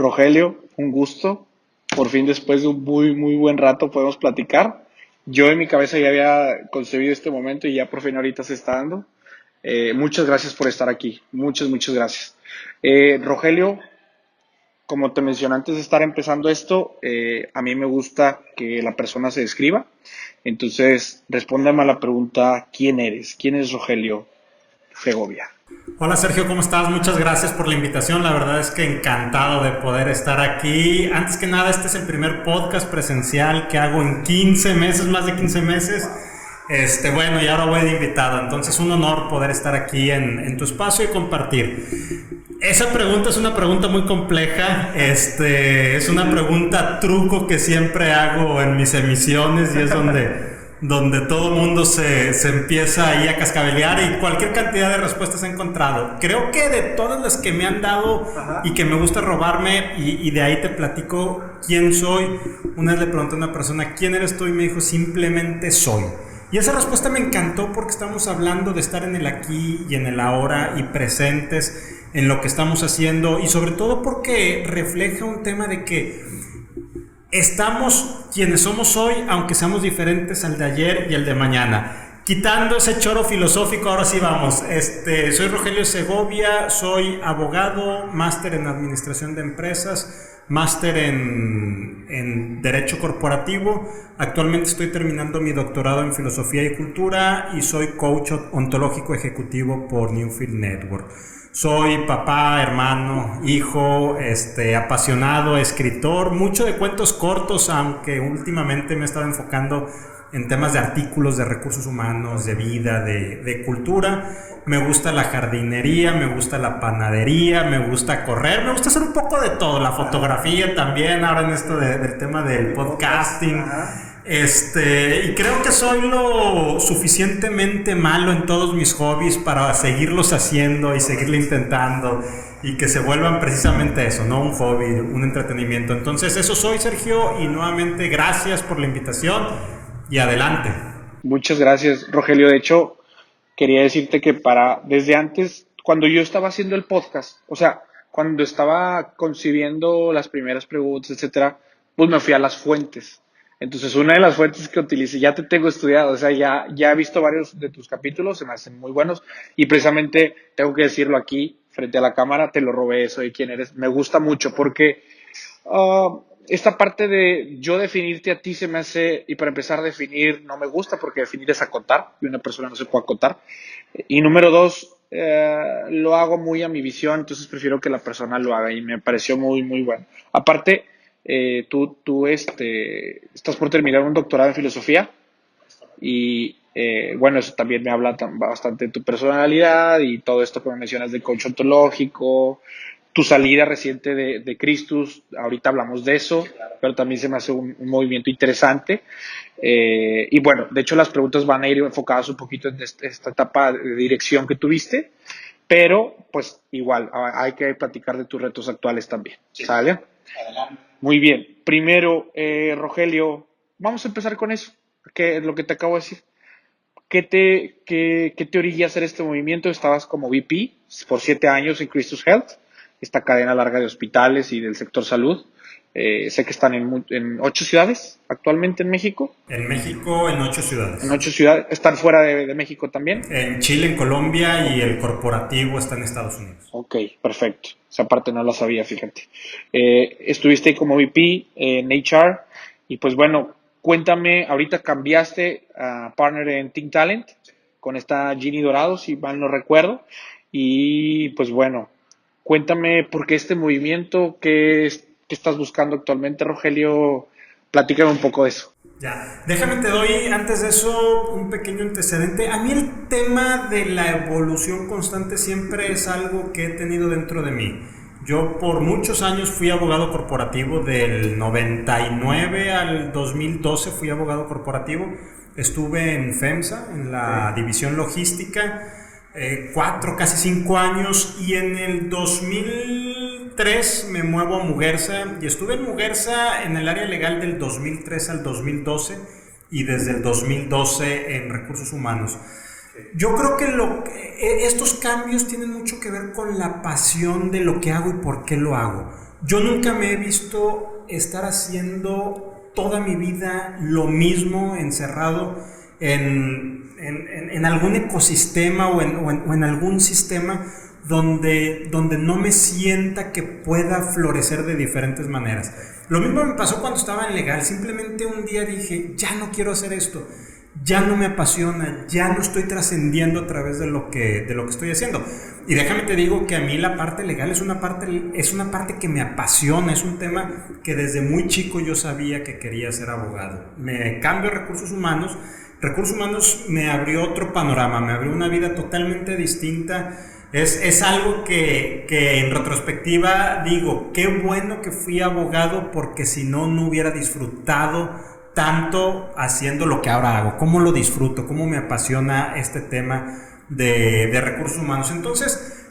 Rogelio, un gusto. Por fin, después de un muy, muy buen rato, podemos platicar. Yo en mi cabeza ya había concebido este momento y ya por fin ahorita se está dando. Eh, muchas gracias por estar aquí. Muchas, muchas gracias. Eh, Rogelio, como te mencioné antes de estar empezando esto, eh, a mí me gusta que la persona se describa. Entonces, respóndame a la pregunta, ¿quién eres? ¿Quién es Rogelio Segovia? Hola Sergio, ¿cómo estás? Muchas gracias por la invitación. La verdad es que encantado de poder estar aquí. Antes que nada, este es el primer podcast presencial que hago en 15 meses, más de 15 meses. Este, bueno, y ahora voy de invitado. Entonces, un honor poder estar aquí en, en tu espacio y compartir. Esa pregunta es una pregunta muy compleja. Este, es una pregunta truco que siempre hago en mis emisiones y es donde donde todo mundo se, se, empieza ahí a cascabelear y cualquier cantidad de respuestas he encontrado. Creo que de todas las que me han dado y que me gusta robarme, y, y, de ahí te platico quién soy, una vez le pregunté a una persona, ¿quién eres tú? Y me dijo, simplemente soy. Y esa respuesta me encantó porque estamos hablando de estar en el aquí y en el ahora y presentes en lo que estamos haciendo y sobre todo porque refleja un tema de que estamos quienes somos hoy, aunque seamos diferentes al de ayer y el de mañana. Quitando ese choro filosófico, ahora sí vamos. Este, soy Rogelio Segovia, soy abogado, máster en administración de empresas, máster en, en, Derecho Corporativo. Actualmente estoy terminando mi doctorado en Filosofía y Cultura y soy coach ontológico ejecutivo por Newfield Network. Soy papá, hermano, hijo, este, apasionado, escritor, mucho de cuentos cortos, aunque últimamente me he estado enfocando en temas de artículos de recursos humanos, de vida, de, de, cultura. Me gusta la jardinería, me gusta la panadería, me gusta correr, me gusta hacer un poco de todo, la fotografía también, ahora en esto del tema del podcasting. Este, y creo que soy lo suficientemente malo en todos mis hobbies para seguirlos haciendo y seguirlo intentando y que se vuelvan precisamente eso, no un hobby, un entretenimiento. Entonces, eso soy Sergio y nuevamente gracias por la invitación y adelante. Muchas gracias, Rogelio. De hecho, quería decirte que para desde antes cuando yo estaba haciendo el podcast, o sea, cuando estaba concibiendo las primeras preguntas, etcétera, pues me fui a las fuentes entonces, una de las fuentes que utilicé, ya te tengo estudiado, o sea, ya, ya he visto varios de tus capítulos, se me hacen muy buenos, y precisamente tengo que decirlo aquí, frente a la cámara, te lo robé eso y quién eres. Me gusta mucho porque uh, esta parte de yo definirte a ti se me hace, y para empezar definir, no me gusta porque definir es acotar, y una persona no se puede acotar. Y número dos, eh, lo hago muy a mi visión, entonces prefiero que la persona lo haga y me pareció muy, muy bueno. Aparte, eh, tú, tú este, estás por terminar un doctorado en filosofía y eh, bueno, eso también me habla bastante de tu personalidad y todo esto que me mencionas de coach ontológico, tu salida reciente de, de Christus, ahorita hablamos de eso, pero también se me hace un, movimiento interesante. Eh, y bueno, de hecho las preguntas van a ir enfocadas un poquito en esta etapa de dirección que tuviste, pero pues igual, hay que platicar de tus retos actuales también. ¿Sale? Adelante. Muy bien. Primero, eh, Rogelio, vamos a empezar con eso, que es lo que te acabo de decir. ¿Qué te, qué, qué te orilla hacer este movimiento? Estabas como VP por siete años en Christus Health, esta cadena larga de hospitales y del sector salud. Eh, sé que están en, en, ocho ciudades actualmente en México. En México, en ocho ciudades. En ocho ciudades. ¿Están fuera de, de, México también? En Chile, en Colombia y el corporativo está en Estados Unidos. Ok, perfecto. Esa parte no la sabía, fíjate. Eh, estuviste como VP en HR y pues bueno, cuéntame, ahorita cambiaste a partner en Think Talent con esta Ginny Dorado, si mal no recuerdo. Y pues bueno, cuéntame por qué este movimiento, qué es ¿Qué estás buscando actualmente, Rogelio? Platícame un poco de eso. Ya, déjame te doy antes de eso un pequeño antecedente. A mí el tema de la evolución constante siempre es algo que he tenido dentro de mí. Yo por muchos años fui abogado corporativo, del 99 al 2012 fui abogado corporativo. Estuve en FEMSA, en la división logística, eh, cuatro, casi cinco años, y en el 2003 me muevo a Muguerza, y estuve en Muguerza en el área legal del 2003 al 2012, y desde el 2012 en recursos humanos. Yo creo que lo, e, estos cambios tienen mucho que ver con la pasión de lo que hago y por qué lo hago. yo nunca me he visto estar haciendo toda mi vida lo mismo encerrado en, en, algún ecosistema o en, o en, algún sistema donde, donde no me sienta que pueda florecer de diferentes maneras. Lo mismo me pasó cuando estaba en legal, simplemente un día dije, ya no quiero hacer esto ya no me apasiona, ya no estoy trascendiendo a través de lo, que, de lo que estoy haciendo. Y déjame te digo que a mí la parte legal es una parte, es una parte que me apasiona, es un tema que desde muy chico yo sabía que quería ser abogado. Me cambio a recursos humanos, recursos humanos me abrió otro panorama, me abrió una vida totalmente distinta. Es, es algo que, que en retrospectiva digo, qué bueno que fui abogado porque si no, no hubiera disfrutado tanto haciendo lo que ahora hago, cómo lo disfruto, cómo me apasiona este tema de, recursos humanos. Entonces,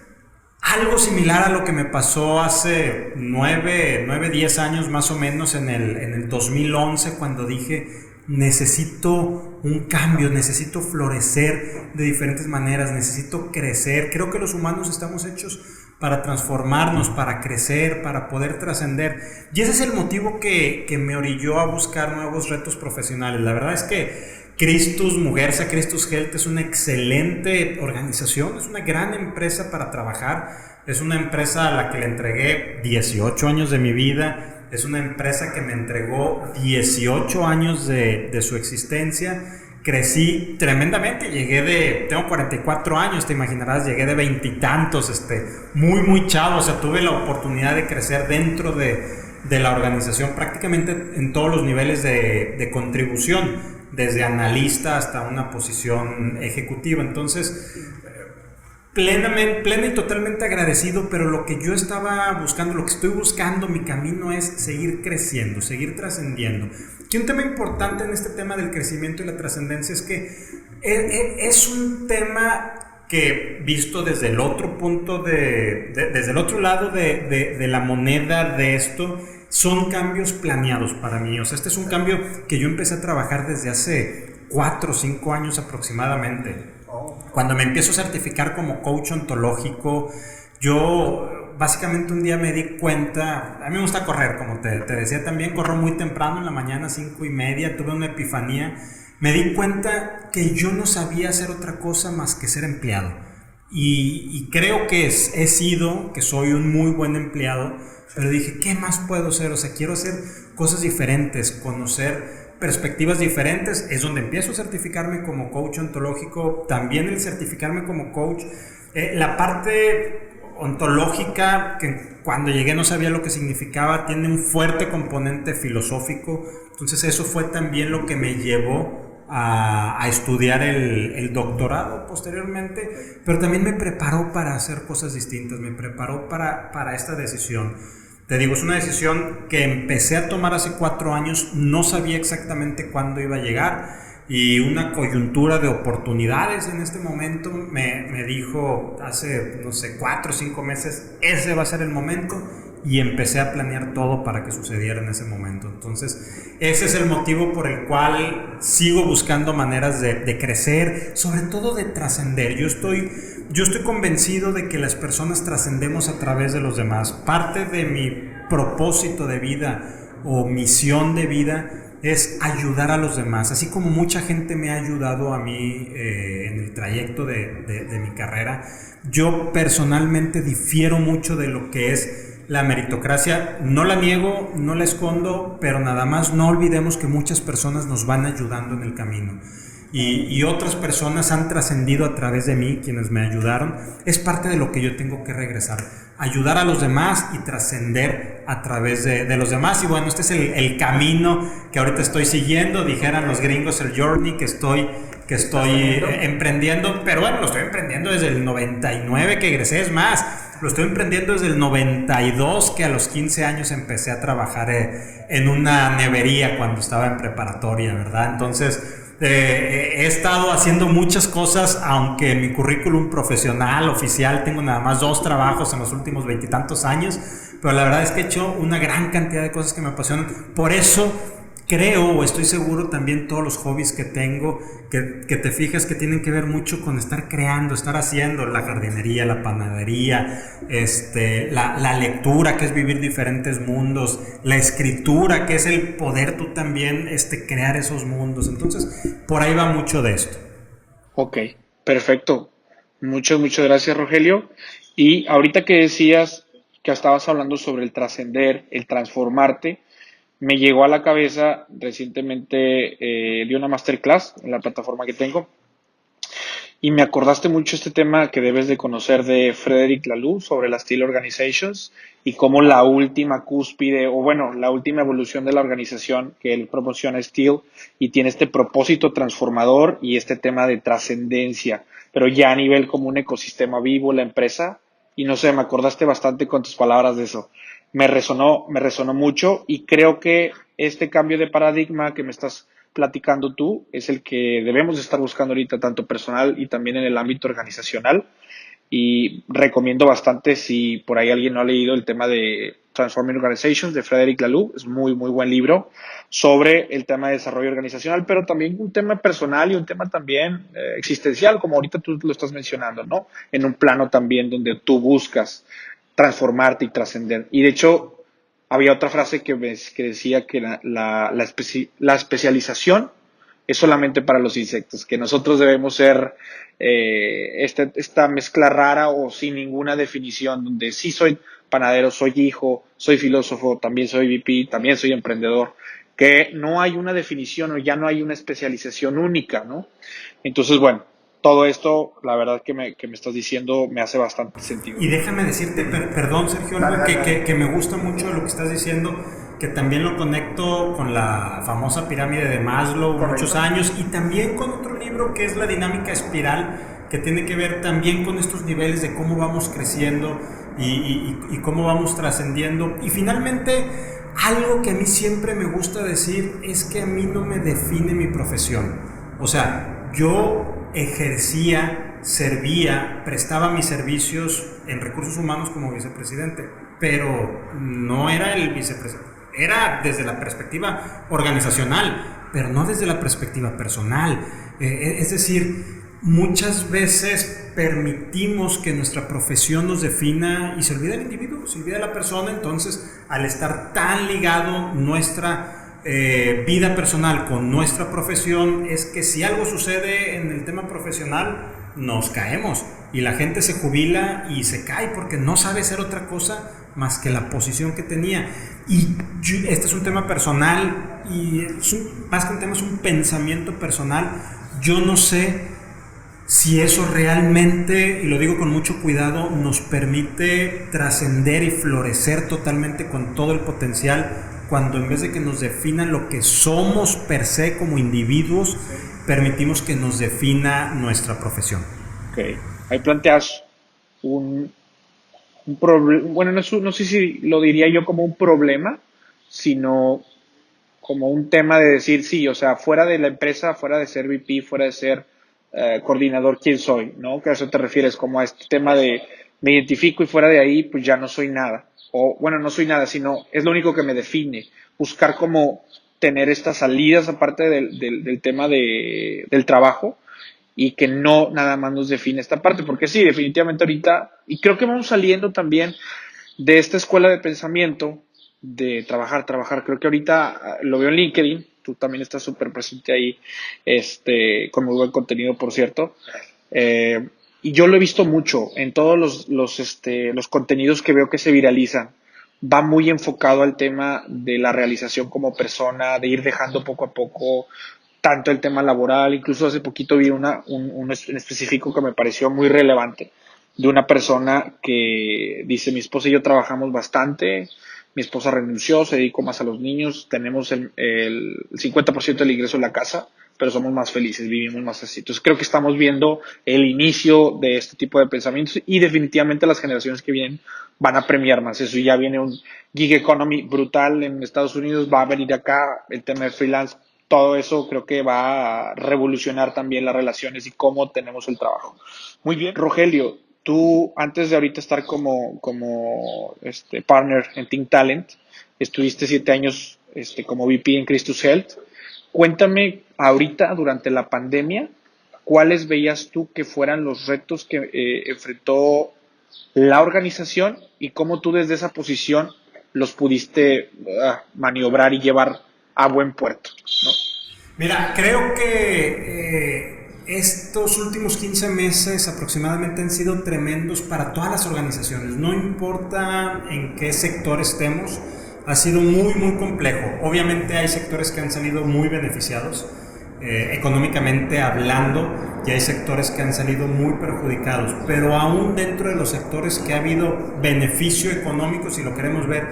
algo similar a lo que me pasó hace 9, 9 10 años más o menos en el, en el 2011 cuando dije, necesito un cambio, necesito florecer de diferentes maneras, necesito crecer. Creo que los humanos estamos hechos para transformarnos, para crecer, para poder trascender. Y ese es el motivo que, me orilló a buscar nuevos retos profesionales. La verdad es que Christus Mujerza, Christus Health es una excelente organización, es una gran empresa para trabajar, es una empresa a la que le entregué 18 años de mi vida, es una empresa que me entregó 18 años de, de su existencia crecí tremendamente, llegué de, tengo 44 años, te imaginarás, llegué de veintitantos, este, muy, muy chavo, o sea, tuve la oportunidad de crecer dentro de, de la organización prácticamente en todos los niveles de, de, contribución, desde analista hasta una posición ejecutiva. Entonces, plenamente, plena y totalmente agradecido, pero lo que yo estaba buscando, lo que estoy buscando, mi camino es seguir creciendo, seguir trascendiendo. Y un tema importante en este tema del crecimiento y la trascendencia es que e, e, es un tema que visto desde el otro punto de, desde el otro lado de, de, la moneda de esto, son cambios planeados para mí. O sea, este es un cambio que yo empecé a trabajar desde hace cuatro o cinco años aproximadamente. Cuando me empiezo a certificar como coach ontológico, yo básicamente un día me di cuenta, a mí me gusta correr, como te, te decía también, corro muy temprano en la mañana, cinco y media, tuve una epifanía, me di cuenta que yo no sabía hacer otra cosa más que ser empleado. Y, y creo que es, he sido, que soy un muy buen empleado, pero dije, ¿qué más puedo hacer? O sea, quiero hacer cosas diferentes, conocer perspectivas diferentes. Es donde empiezo a certificarme como coach ontológico, también el certificarme como coach. Eh, la parte ontológica, que cuando llegué no sabía lo que significaba, tiene un fuerte componente filosófico. Entonces eso fue también lo que me llevó a, estudiar el, el, doctorado posteriormente, pero también me preparó para hacer cosas distintas, me preparó para, para esta decisión. Te digo, es una decisión que empecé a tomar hace cuatro años, no sabía exactamente cuándo iba a llegar y una coyuntura de oportunidades en este momento me, me, dijo hace, no sé, cuatro o cinco meses, ese va a ser el momento y empecé a planear todo para que sucediera en ese momento. Entonces, ese es el motivo por el cual sigo buscando maneras de, de crecer, sobre todo de trascender. Yo estoy, yo estoy convencido de que las personas trascendemos a través de los demás. Parte de mi propósito de vida o misión de vida es ayudar a los demás. Así como mucha gente me ha ayudado a mí eh, en el trayecto de, de, mi carrera, yo personalmente difiero mucho de lo que es la meritocracia. No la niego, no la escondo, pero nada más no olvidemos que muchas personas nos van ayudando en el camino. Y, y, otras personas han trascendido a través de mí, quienes me ayudaron, es parte de lo que yo tengo que regresar ayudar a los demás y trascender a través de, de, los demás. Y bueno, este es el, el, camino que ahorita estoy siguiendo, dijeran los gringos, el journey que estoy, que estoy eh, emprendiendo, pero bueno, lo estoy emprendiendo desde el 99 que egresé, es más, lo estoy emprendiendo desde el 92 que a los 15 años empecé a trabajar eh, en una nevería cuando estaba en preparatoria, ¿verdad? Entonces, eh, he estado haciendo muchas cosas, aunque mi currículum profesional, oficial, tengo nada más dos trabajos en los últimos veintitantos años, pero la verdad es que he hecho una gran cantidad de cosas que me apasionan. Por eso creo o estoy seguro también todos los hobbies que tengo, que, te fijas que tienen que ver mucho con estar creando, estar haciendo la jardinería, la panadería, este, la, la, lectura, que es vivir diferentes mundos, la escritura, que es el poder tú también este, crear esos mundos. Entonces, por ahí va mucho de esto. Ok, perfecto. Muchas, muchas gracias, Rogelio. Y ahorita que decías que estabas hablando sobre el trascender, el transformarte, me llegó a la cabeza recientemente eh, de una masterclass en la plataforma que tengo. Y me acordaste mucho este tema que debes de conocer de Frederick Laloux sobre las Steel Organizations y cómo la última cúspide o bueno, la última evolución de la organización que él promociona Steel y tiene este propósito transformador y este tema de trascendencia, pero ya a nivel como un ecosistema vivo la empresa. Y no sé, me acordaste bastante con tus palabras de eso me resonó, me mucho y creo que este cambio de paradigma que me estás platicando tú es el que debemos estar buscando ahorita, tanto personal y también en el ámbito organizacional. Y recomiendo bastante si por ahí alguien no ha leído el tema de Transforming Organizations de Frederick Laloux, es muy, muy buen libro sobre el tema de desarrollo organizacional, pero también un tema personal y un tema también eh, existencial, como ahorita tú lo estás mencionando, ¿no? En un plano también donde tú buscas transformarte y trascender. Y de hecho, había otra frase que, que decía que la, la, la, especialización es solamente para los insectos, que nosotros debemos ser eh, esta, esta mezcla rara o sin ninguna definición, donde sí soy panadero, soy hijo, soy filósofo, también soy VP, también soy emprendedor, que no hay una definición o ya no hay una especialización única, ¿no? Entonces, bueno, todo esto, la verdad que me, que me estás diciendo, me hace bastante sentido. Y déjame decirte, perdón Sergio, algo que, que, que, me gusta mucho lo que estás diciendo, que también lo conecto con la famosa pirámide de Maslow, muchos años, y también con otro libro que es La dinámica espiral, que tiene que ver también con estos niveles de cómo vamos creciendo y, y, y cómo vamos trascendiendo. Y finalmente, algo que a mí siempre me gusta decir es que a mí no me define mi profesión. O sea, yo ejercía, servía, prestaba mis servicios en recursos humanos como vicepresidente, pero no era el vicepresidente, era desde la perspectiva organizacional, pero no desde la perspectiva personal. Eh, eh, es decir, muchas veces permitimos que nuestra profesión nos defina y se olvida el individuo, se olvida la persona, entonces al estar tan ligado nuestra eh, vida personal con nuestra profesión es que si algo sucede en el tema profesional, nos caemos y la gente se jubila y se cae porque no sabe hacer otra cosa más que la posición que tenía. Y este es un tema personal y más que un tema es un pensamiento personal. Yo no sé si eso realmente, y lo digo con mucho cuidado, nos permite trascender y florecer totalmente con todo el potencial cuando en vez de que nos definan lo que somos per se como individuos, permitimos que nos defina nuestra profesión. Ok, ahí planteas un, problema, bueno, no, no, sé si lo diría yo como un problema, sino como un tema de decir, sí, o sea, fuera de la empresa, fuera de ser VP, fuera de ser eh, coordinador, ¿quién soy? ¿No? Que a eso te refieres, como a este tema de me identifico y fuera de ahí, pues ya no soy nada o bueno, no soy nada, sino es lo único que me define. Buscar como tener estas salidas aparte del, del, tema de, del trabajo y que no nada más nos define esta parte, porque sí, definitivamente ahorita, y creo que vamos saliendo también de esta escuela de pensamiento de trabajar, trabajar. Creo que ahorita ah, lo veo en LinkedIn, tú también estás súper presente ahí, este, con muy buen contenido, por cierto. Eh, y yo lo he visto mucho en todos los, los, este, los contenidos que veo que se viralizan. Va muy enfocado al tema de la realización como persona, de ir dejando poco a poco tanto el tema laboral. Incluso hace poquito vi una, un, un específico que me pareció muy relevante de una persona que dice, mi esposa y yo trabajamos bastante, mi esposa renunció, se dedicó más a los niños, tenemos el, el 50% del ingreso en la casa, pero somos más felices, vivimos más así. Entonces creo que estamos viendo el inicio de este tipo de pensamientos y definitivamente las generaciones que vienen van a premiar más eso. Ya viene un gig economy brutal en Estados Unidos, va a venir acá el tema de freelance. Todo eso creo que va a revolucionar también las relaciones y cómo tenemos el trabajo. Muy bien, Rogelio, tú antes de ahorita estar como, como este partner en Think Talent, estuviste siete años este, como VP en Christus Health. Cuéntame ahorita, durante la pandemia, ¿cuáles veías tú que fueran los retos que eh, enfrentó la organización y cómo tú desde esa posición los pudiste ah, maniobrar y llevar a buen puerto? Mira, creo que eh, estos últimos 15 meses aproximadamente han sido tremendos para todas las organizaciones, no importa en qué sector estemos, ha sido muy, muy complejo. Obviamente hay sectores que han salido muy beneficiados, eh, económicamente hablando, y hay sectores que han salido muy perjudicados, pero aún dentro de los sectores que ha habido beneficio económico, si lo queremos ver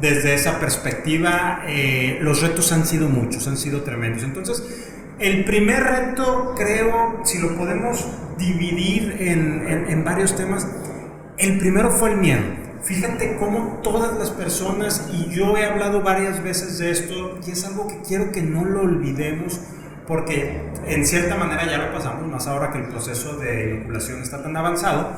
desde esa perspectiva, eh, los retos han sido muchos, han sido tremendos. Entonces, el primer reto, creo, si lo podemos dividir en, varios temas, el primero fue el miedo. Fíjate cómo todas las personas, y yo he hablado varias veces de esto, y es algo que quiero que no lo olvidemos, porque en cierta manera ya lo pasamos, más ahora que el proceso de inoculación está tan avanzado,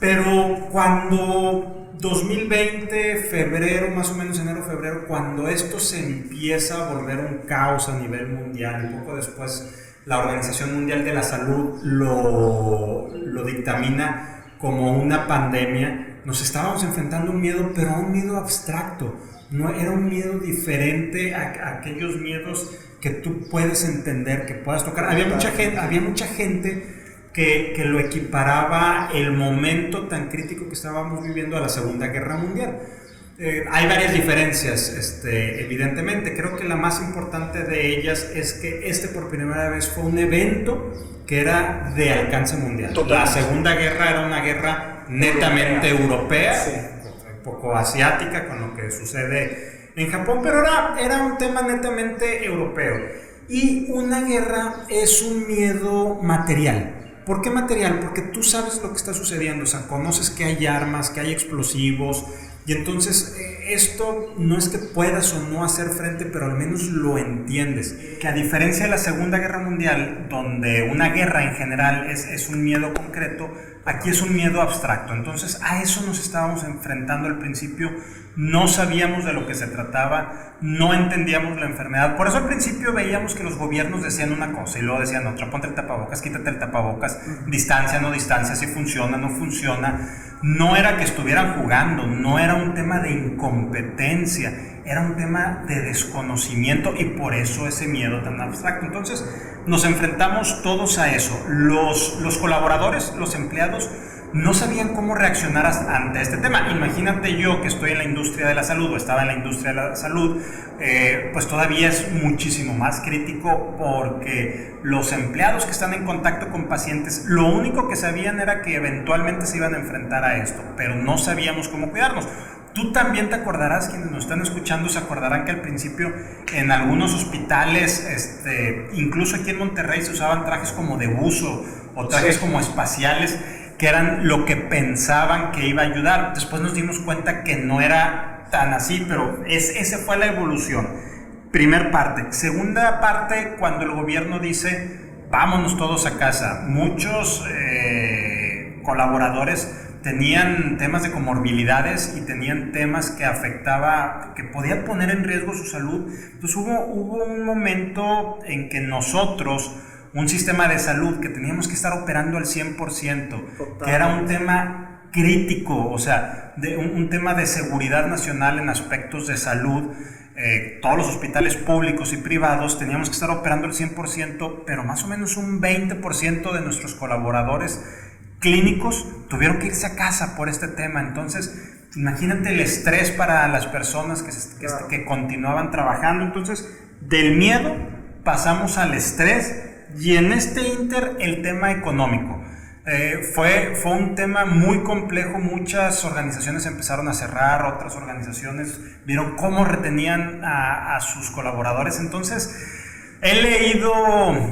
pero cuando 2020, febrero, más o menos enero, febrero, cuando esto se empieza a volver un caos a nivel mundial, y poco después la Organización Mundial de la Salud lo, lo dictamina como una pandemia, nos estábamos enfrentando a un miedo, pero a un miedo abstracto. No era un miedo diferente a, aquellos miedos que tú puedes entender, que puedas tocar. Había mucha gente, había mucha gente que, lo equiparaba el momento tan crítico que estábamos viviendo a la Segunda Guerra Mundial. Eh, hay varias diferencias, este, evidentemente. Creo que la más importante de ellas es que este por primera vez fue un evento que era de alcance mundial. La Segunda Guerra era una guerra netamente europea, un poco asiática con lo que sucede en Japón, pero era, era un tema netamente europeo. Y una guerra es un miedo material. ¿Por qué material? Porque tú sabes lo que está sucediendo, o sea, conoces que hay armas, que hay explosivos, y entonces eh, esto no es que puedas o no hacer frente, pero al menos lo entiendes. Que a diferencia de la Segunda Guerra Mundial, donde una guerra en general es, es un miedo concreto, aquí es un miedo abstracto. Entonces a eso nos estábamos enfrentando al principio no sabíamos de lo que se trataba, no entendíamos la enfermedad. Por eso al principio veíamos que los gobiernos decían una cosa y luego decían otra, ponte el tapabocas, quítate el tapabocas, distancia, no distancia, si funciona, no funciona. No era que estuvieran jugando, no era un tema de incompetencia, era un tema de desconocimiento y por eso ese miedo tan abstracto. Entonces nos enfrentamos todos a eso. Los, los colaboradores, los empleados, no sabían cómo reaccionar ante este tema. Imagínate yo que estoy en la industria de la salud o estaba en la industria de la salud, eh, pues todavía es muchísimo más crítico porque los empleados que están en contacto con pacientes, lo único que sabían era que eventualmente se iban a enfrentar a esto, pero no sabíamos cómo cuidarnos. Tú también te acordarás, quienes nos están escuchando se acordarán que al principio en algunos hospitales, este, incluso aquí en Monterrey, se usaban trajes como de buzo o trajes como espaciales que eran lo que pensaban que iba a ayudar. Después nos dimos cuenta que no era tan así, pero es, esa fue la evolución. Primer parte. Segunda parte, cuando el gobierno dice, vámonos todos a casa. Muchos eh, colaboradores tenían temas de comorbilidades y tenían temas que afectaba, que podían poner en riesgo su salud. Entonces hubo, hubo un momento en que nosotros, un sistema de salud que teníamos que estar operando al 100%, que era un tema crítico, o sea, de un, tema de seguridad nacional en aspectos de salud. Eh, todos los hospitales públicos y privados teníamos que estar operando al 100%, pero más o menos un 20% de nuestros colaboradores clínicos tuvieron que irse a casa por este tema. Entonces, imagínate el estrés para las personas que, que, que continuaban trabajando. Entonces, del miedo pasamos al estrés y en este inter el tema económico. Eh, fue, fue un tema muy complejo, muchas organizaciones empezaron a cerrar, otras organizaciones vieron cómo retenían a, sus colaboradores. Entonces, he leído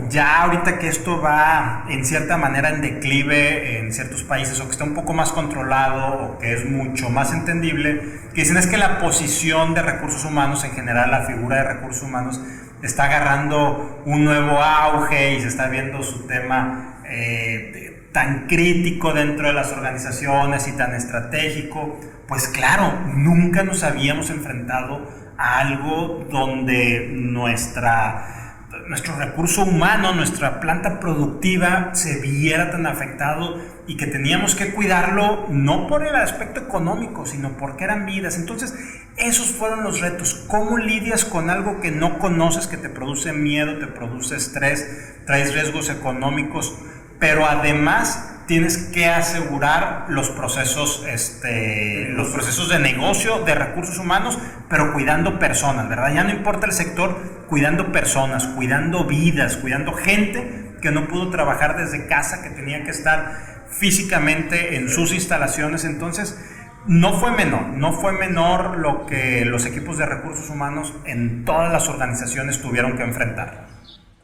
ya ahorita que esto va en cierta manera en declive en ciertos países o que está un poco más controlado o que es mucho más entendible, que dicen es que la posición de recursos humanos en general, la figura de recursos humanos, está agarrando un nuevo auge y se está viendo su tema eh, tan crítico dentro de las organizaciones y tan estratégico, pues claro, nunca nos habíamos enfrentado algo donde nuestra nuestro recurso humano, nuestra planta productiva se viera tan afectado y que teníamos que cuidarlo no por el aspecto económico, sino porque eran vidas. Entonces, esos fueron los retos. ¿Cómo lidias con algo que no conoces, que te produce miedo, te produce estrés, traes riesgos económicos, pero además tienes que asegurar los procesos, este, los procesos de negocio, de recursos humanos, pero cuidando personas, ¿verdad? Ya no importa el sector, cuidando personas, cuidando vidas, cuidando gente que no pudo trabajar desde casa, que tenía que estar físicamente en sus instalaciones. Entonces, no fue menor, no fue menor lo que los equipos de recursos humanos en todas las organizaciones tuvieron que enfrentar.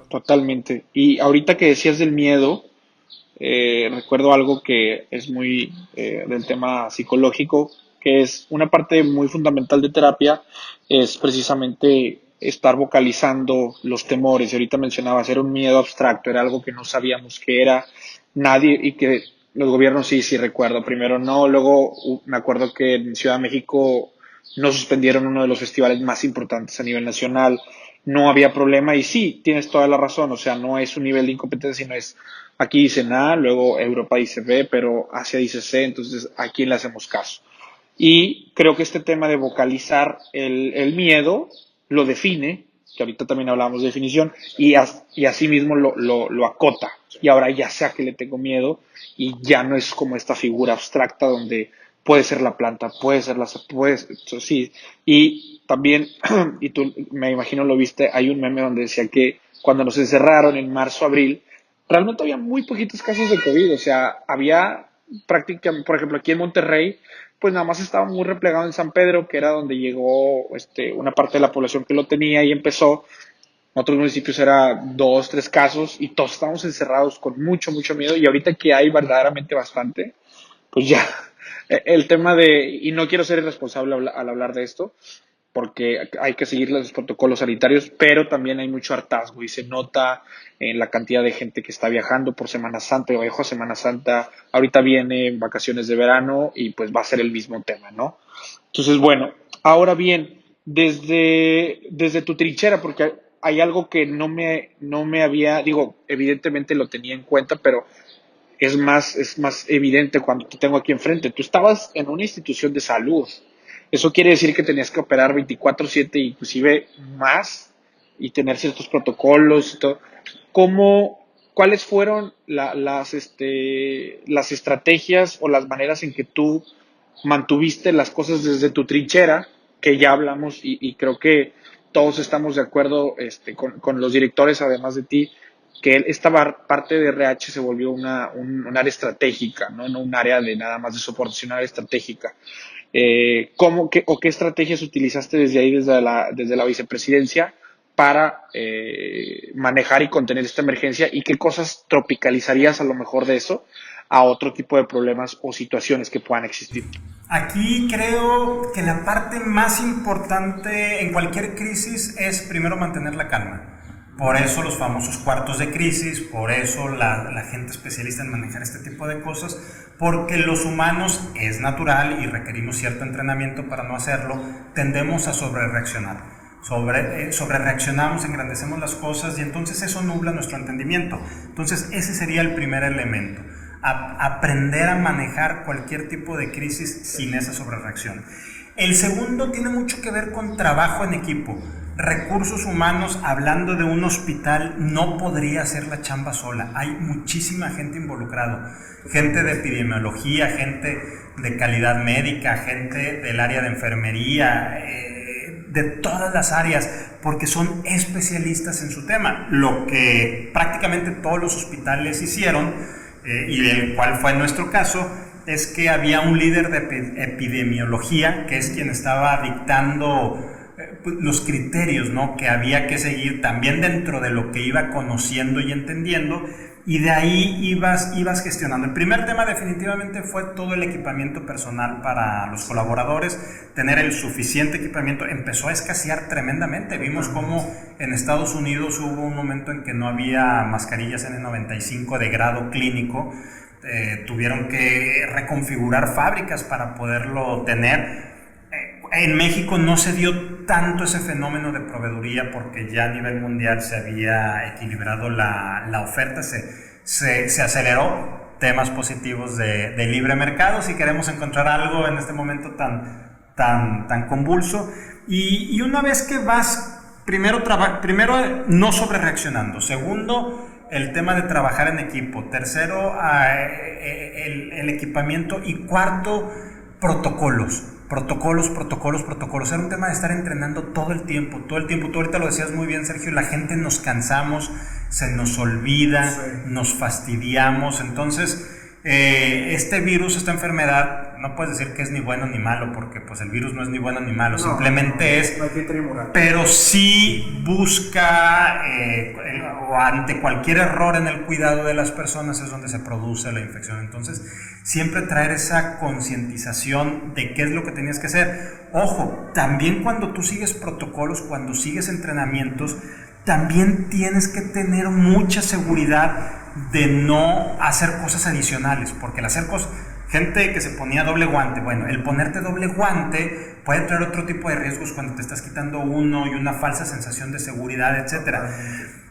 Totalmente. Y ahorita que decías del miedo, eh, recuerdo algo que es muy eh, del tema psicológico, que es una parte muy fundamental de terapia, es precisamente estar vocalizando los temores. Y ahorita mencionaba, era un miedo abstracto, era algo que no sabíamos que era nadie y que los gobiernos sí, sí recuerdo. Primero no, luego me acuerdo que en Ciudad de México no suspendieron uno de los festivales más importantes a nivel nacional no había problema y sí, tienes toda la razón, o sea, no es un nivel de incompetencia, sino es aquí dice A, luego Europa dice B, pero Asia dice C, entonces a quién le hacemos caso. Y creo que este tema de vocalizar el, miedo lo define, que ahorita también hablamos de definición, y, y así mismo lo, lo, acota. Y ahora ya sé a qué le tengo miedo y ya no es como esta figura abstracta donde puede ser la planta, puede ser la, puede, sí, y también, y tú me imagino lo viste, hay un meme donde decía que cuando nos encerraron en marzo, abril, realmente había muy poquitos casos de COVID, o sea, había prácticamente, por ejemplo, aquí en Monterrey, pues nada más estaba muy replegado en San Pedro, que era donde llegó este, una parte de la población que lo tenía y empezó. En otros municipios era dos, tres casos y todos estábamos encerrados con mucho, mucho miedo y ahorita que hay verdaderamente bastante, pues ya el tema de, y no quiero ser irresponsable al hablar de esto, porque hay que seguir los protocolos sanitarios, pero también hay mucho hartazgo y se nota en la cantidad de gente que está viajando por Semana Santa, o viajó a Semana Santa, ahorita viene vacaciones de verano y pues va a ser el mismo tema, ¿no? Entonces, bueno, ahora bien, desde, desde tu trinchera, porque hay algo que no me, no me había, digo, evidentemente lo tenía en cuenta, pero es más, es más evidente cuando te tengo aquí enfrente. Tú estabas en una institución de salud, eso quiere decir que tenías que operar 24/7, inclusive más, y tener ciertos protocolos y todo. ¿Cómo, ¿Cuáles fueron las, este, las estrategias o las maneras en que tú mantuviste las cosas desde tu trinchera, que ya hablamos y, creo que todos estamos de acuerdo este, con, los directores, además de ti, que esta parte de RH se volvió una, un, área estratégica, ¿no? no un área de nada más de soporte, sino una área estratégica. Eh, ¿cómo, qué, o qué estrategias utilizaste desde ahí, desde la, desde la vicepresidencia, para eh, manejar y contener esta emergencia y qué cosas tropicalizarías a lo mejor de eso a otro tipo de problemas o situaciones que puedan existir? Aquí creo que la parte más importante en cualquier crisis es primero mantener la calma. Por eso los famosos cuartos de crisis, por eso la, gente especialista en manejar este tipo de cosas, porque los humanos es natural y requerimos cierto entrenamiento para no hacerlo, tendemos a sobrereaccionar. Sobre, eh, engrandecemos las cosas y entonces eso nubla nuestro entendimiento. Entonces ese sería el primer elemento, aprender a manejar cualquier tipo de crisis sin esa sobrereacción. El segundo tiene mucho que ver con trabajo en equipo recursos humanos, hablando de un hospital, no podría hacer la chamba sola. Hay muchísima gente involucrada. Gente de epidemiología, gente de calidad médica, gente del área de enfermería, eh, de todas las áreas, porque son especialistas en su tema. Lo que prácticamente todos los hospitales hicieron, eh, y el cual fue nuestro caso, es que había un líder de epidemiología, que es quien estaba dictando los criterios ¿no? que había que seguir también dentro de lo que iba conociendo y entendiendo y de ahí ibas, ibas gestionando. El primer tema definitivamente fue todo el equipamiento personal para los colaboradores, tener el suficiente equipamiento. Empezó a escasear tremendamente. Vimos cómo en Estados Unidos hubo un momento en que no había mascarillas N95 de grado clínico. Eh, tuvieron que reconfigurar fábricas para poderlo tener en México no se dio tanto ese fenómeno de proveeduría porque ya a nivel mundial se había equilibrado la, la oferta, se, se, se, aceleró temas positivos de, de, libre mercado si queremos encontrar algo en este momento tan, tan, tan convulso. Y, y una vez que vas, primero, primero no sobre reaccionando, segundo el tema de trabajar en equipo, tercero eh, el, el equipamiento y cuarto protocolos protocolos, protocolos, protocolos. Era un tema de estar entrenando todo el tiempo, todo el tiempo. Tú ahorita lo decías muy bien, Sergio, la gente nos cansamos, se nos olvida, nos fastidiamos. Entonces, eh, este virus, esta enfermedad, no puedes decir que es ni bueno ni malo, porque pues el virus no es ni bueno ni malo, simplemente es... pero sí busca, eh, o ante cualquier error en el cuidado de las personas es donde se produce la infección. Entonces, siempre traer esa concientización de qué es lo que tenías que hacer. Ojo, también cuando tú sigues protocolos, cuando sigues entrenamientos, también tienes que tener mucha seguridad de no hacer cosas adicionales, porque el hacer cosas, gente que se ponía doble guante, bueno, el ponerte doble guante puede traer otro tipo de riesgos cuando te estás quitando uno y una falsa sensación de seguridad, etcétera.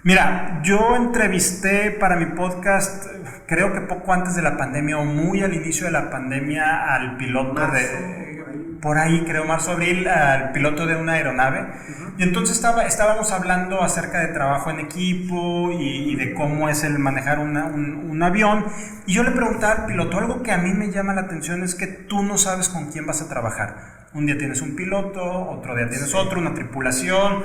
Mira, yo entrevisté para mi podcast, creo que poco antes de la pandemia o muy al inicio de la pandemia, al piloto de por ahí, creo, marzo, abril, al piloto de una aeronave. Y entonces estaba, estábamos hablando acerca de trabajo en equipo y, de cómo es el manejar un, un, avión. Y yo le preguntaba al piloto, algo que a mí me llama la atención es que tú no sabes con quién vas a trabajar. Un día tienes un piloto, otro día tienes otro, una tripulación.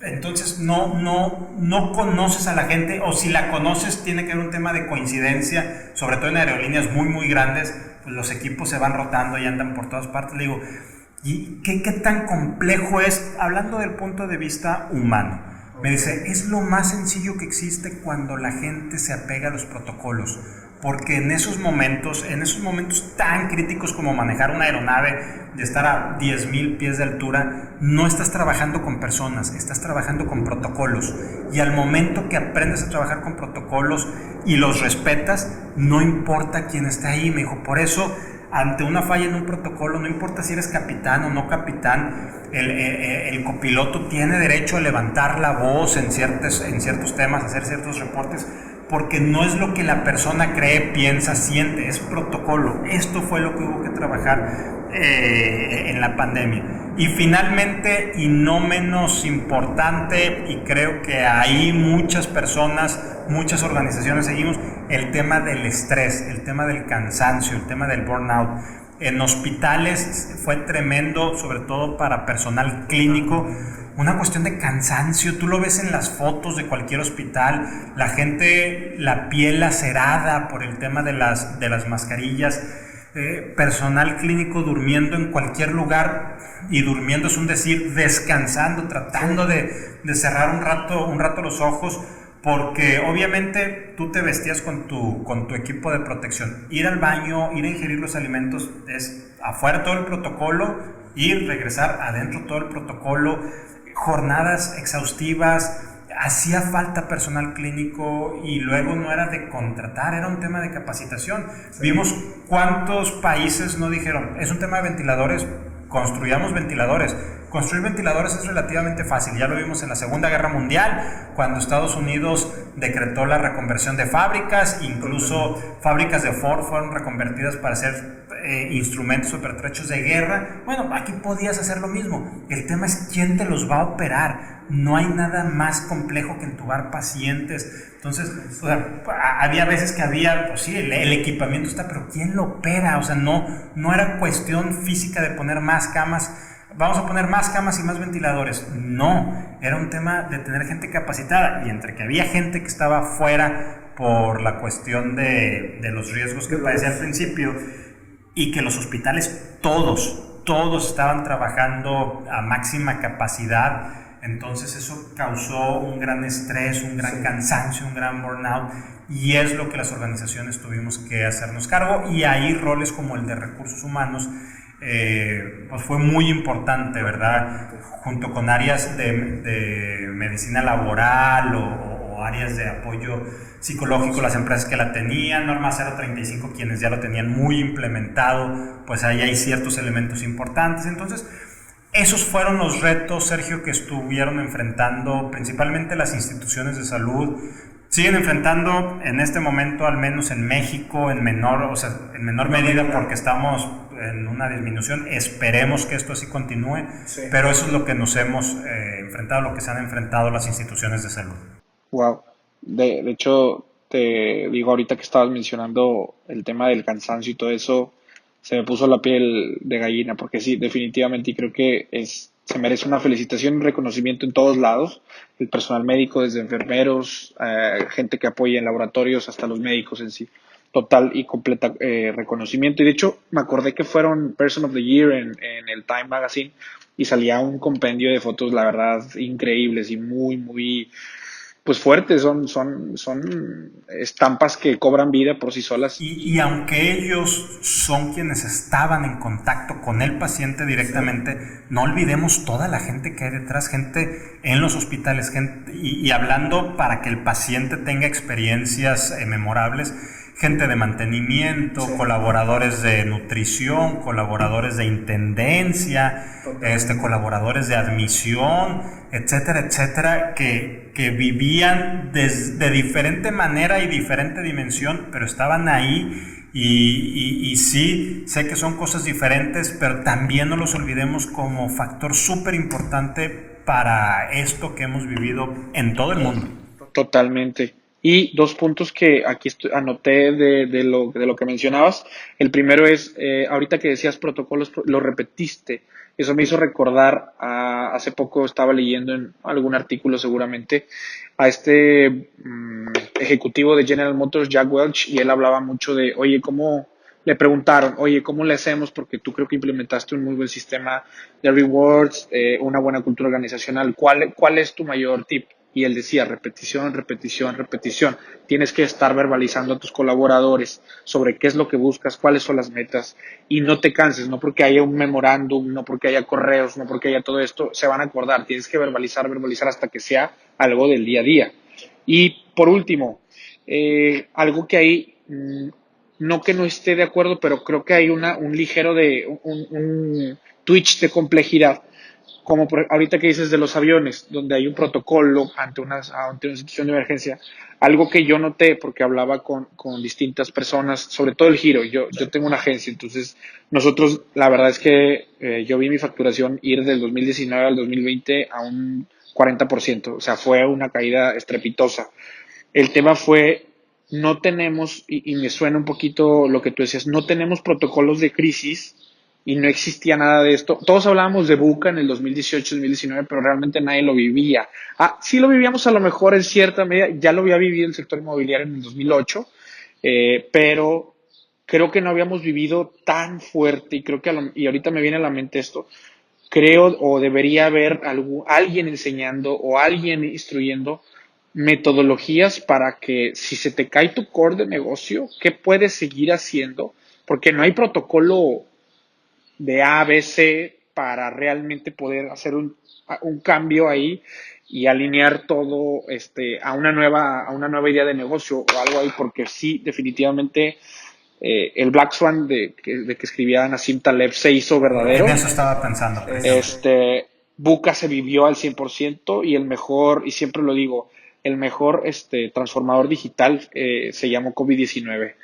Entonces no, no, no conoces a la gente o si la conoces tiene que haber un tema de coincidencia, sobre todo en aerolíneas muy, muy grandes los equipos se van rotando y andan por todas partes. Le digo, ¿y qué, qué tan complejo es? Hablando del punto de vista humano. Me dice, es lo más sencillo que existe cuando la gente se apega a los protocolos porque en esos momentos, en esos momentos tan críticos como manejar una aeronave de estar a 10.000 pies de altura, no estás trabajando con personas, estás trabajando con protocolos. Y al momento que aprendes a trabajar con protocolos y los respetas, no importa quién está ahí, me dijo, por eso ante una falla en un protocolo, no importa si eres capitán o no capitán, el, eh, eh, el, copiloto tiene derecho a levantar la voz en ciertos, en ciertos temas, hacer ciertos reportes, porque no es lo que la persona cree, piensa, siente, es protocolo. Esto fue lo que hubo que trabajar eh, en la pandemia. Y finalmente, y no menos importante, y creo que ahí muchas personas, muchas organizaciones seguimos, el tema del estrés, el tema del cansancio, el tema del burnout. En hospitales fue tremendo, sobre todo para personal clínico, una cuestión de cansancio. Tú lo ves en las fotos de cualquier hospital, la gente, la piel lacerada por el tema de las, de las mascarillas, eh, personal clínico durmiendo en cualquier lugar y durmiendo es un decir, descansando, tratando de, de cerrar un rato, un rato los ojos. Porque obviamente tú te vestías con tu, con tu equipo de protección. Ir al baño, ir a ingerir los alimentos es afuera todo el protocolo, ir, regresar adentro todo el protocolo jornadas exhaustivas, hacía falta personal clínico y luego no era de contratar, era un tema de capacitación. Vimos cuántos países no dijeron, es un tema de ventiladores, construyamos ventiladores. Construir ventiladores es relativamente fácil, ya lo vimos en la Segunda Guerra Mundial, cuando Estados Unidos decretó la reconversión de fábricas, incluso fábricas de Ford fueron reconvertidas para hacer eh, instrumentos o pertrechos de guerra. Bueno, aquí podías hacer lo mismo. El tema es quién te los va a operar. No hay nada más complejo que entubar pacientes. Entonces, había veces que había, pues sí, el, equipamiento está, pero ¿quién lo opera? O sea, no, no era cuestión física de poner más camas vamos a poner más camas y más ventiladores. No, era un tema de tener gente capacitada y entre que había gente que estaba fuera por la cuestión de, de los riesgos que padecía al principio, y que los hospitales todos, todos estaban trabajando a máxima capacidad. Entonces eso causó un gran estrés, un gran cansancio, un gran burnout y es lo que las organizaciones tuvimos que hacernos cargo y ahí roles como el de recursos humanos eh, pues fue muy importante, ¿verdad? Junto con áreas de, de medicina laboral o, áreas de apoyo psicológico, las empresas que la tenían, Norma 035 quienes ya lo tenían muy implementado, pues ahí hay ciertos elementos importantes. Entonces, Esos fueron los retos, Sergio, que estuvieron enfrentando principalmente las instituciones de salud. Siguen enfrentando en este momento, al menos en México, en menor, o sea, en menor medida porque estamos en una disminución. Esperemos que esto así continúe, pero eso es lo que nos hemos eh, enfrentado, lo que se han enfrentado las instituciones de salud. Wow. De, de hecho, te digo ahorita que estabas mencionando el tema del cansancio y todo eso, se me puso la piel de gallina, porque sí, definitivamente, y creo que es, se merece una felicitación y reconocimiento en todos lados, el personal médico, desde enfermeros, eh, gente que apoya en laboratorios, hasta los médicos en sí. Total y completa eh, reconocimiento. Y de hecho, me acordé que fueron Person of the Year en, en el Time Magazine y salía un compendio de fotos, la verdad, increíbles y muy, muy pues fuertes, son, son, son estampas que cobran vida por sí solas. Y, aunque ellos son quienes estaban en contacto con el paciente directamente, no olvidemos toda la gente que hay detrás, gente en los hospitales, gente, y, hablando para que el paciente tenga experiencias eh, memorables gente de mantenimiento, colaboradores de nutrición, colaboradores de intendencia, este, colaboradores de admisión, etcétera, etcétera, que, que vivían de diferente manera y diferente dimensión, pero estaban ahí y, y, sí, sé que son cosas diferentes, pero también no los olvidemos como factor súper importante para esto que hemos vivido en todo el mundo. Totalmente. Y dos puntos que aquí anoté de, lo, de lo que mencionabas. El primero es, eh, ahorita que decías protocolos, lo repetiste. Eso me hizo recordar, a, hace poco estaba leyendo en algún artículo seguramente, a este mm, ejecutivo de General Motors, Jack Welch, y él hablaba mucho de, oye, ¿cómo, le preguntaron, oye, ¿cómo le hacemos? Porque tú creo que implementaste un muy buen sistema de rewards, eh, una buena cultura organizacional. ¿Cuál, ¿Cuál es tu mayor tip? Y él decía, repetición, repetición, repetición. Tienes que estar verbalizando a tus colaboradores sobre qué es lo que buscas, cuáles son las metas y no te canses, no porque haya un memorándum, no porque haya correos, no porque haya todo esto, se van a acordar. Tienes que verbalizar, verbalizar hasta que sea algo del día a día. Y por último, eh, algo que hay, mm, no que no esté de acuerdo, pero creo que hay una, un ligero de, un, un twitch de complejidad como ahorita que dices de los aviones, donde hay un protocolo ante una, ante una situación de emergencia, algo que yo noté porque hablaba con, con distintas personas, sobre todo el giro, yo, yo tengo una agencia, entonces nosotros, la verdad es que eh, yo vi mi facturación ir del 2019 al 2020 a un 40%, o sea, fue una caída estrepitosa. El tema fue, no tenemos, y, y me suena un poquito lo que tú decías, no tenemos protocolos de crisis y no existía nada de esto. Todos hablábamos de Buca en el 2018-2019, pero realmente nadie lo vivía. Ah, sí lo vivíamos a lo mejor en cierta medida, ya lo había vivido el sector inmobiliario en el 2008, eh, pero creo que no habíamos vivido tan fuerte y creo que, y ahorita me viene a la mente esto, creo o debería haber alguien enseñando o alguien instruyendo metodologías para que si se te cae tu core de negocio, ¿qué puedes seguir haciendo? Porque no hay protocolo de A, B, C para realmente poder hacer un, un cambio ahí y alinear todo este, a, una nueva, a una nueva idea de negocio o algo ahí, porque sí, definitivamente eh, el Black Swan de, de, que escribía Nassim Taleb se hizo verdadero. En eso estaba pensando. Este, Buca se vivió al 100% y el mejor, y siempre lo digo, el mejor este, transformador digital eh, se llamó COVID-19.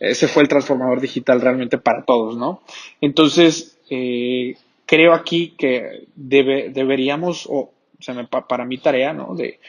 Ese fue el transformador digital realmente para todos, ¿no? Entonces, eh, creo aquí que debe, deberíamos, o para mi tarea, ¿no? De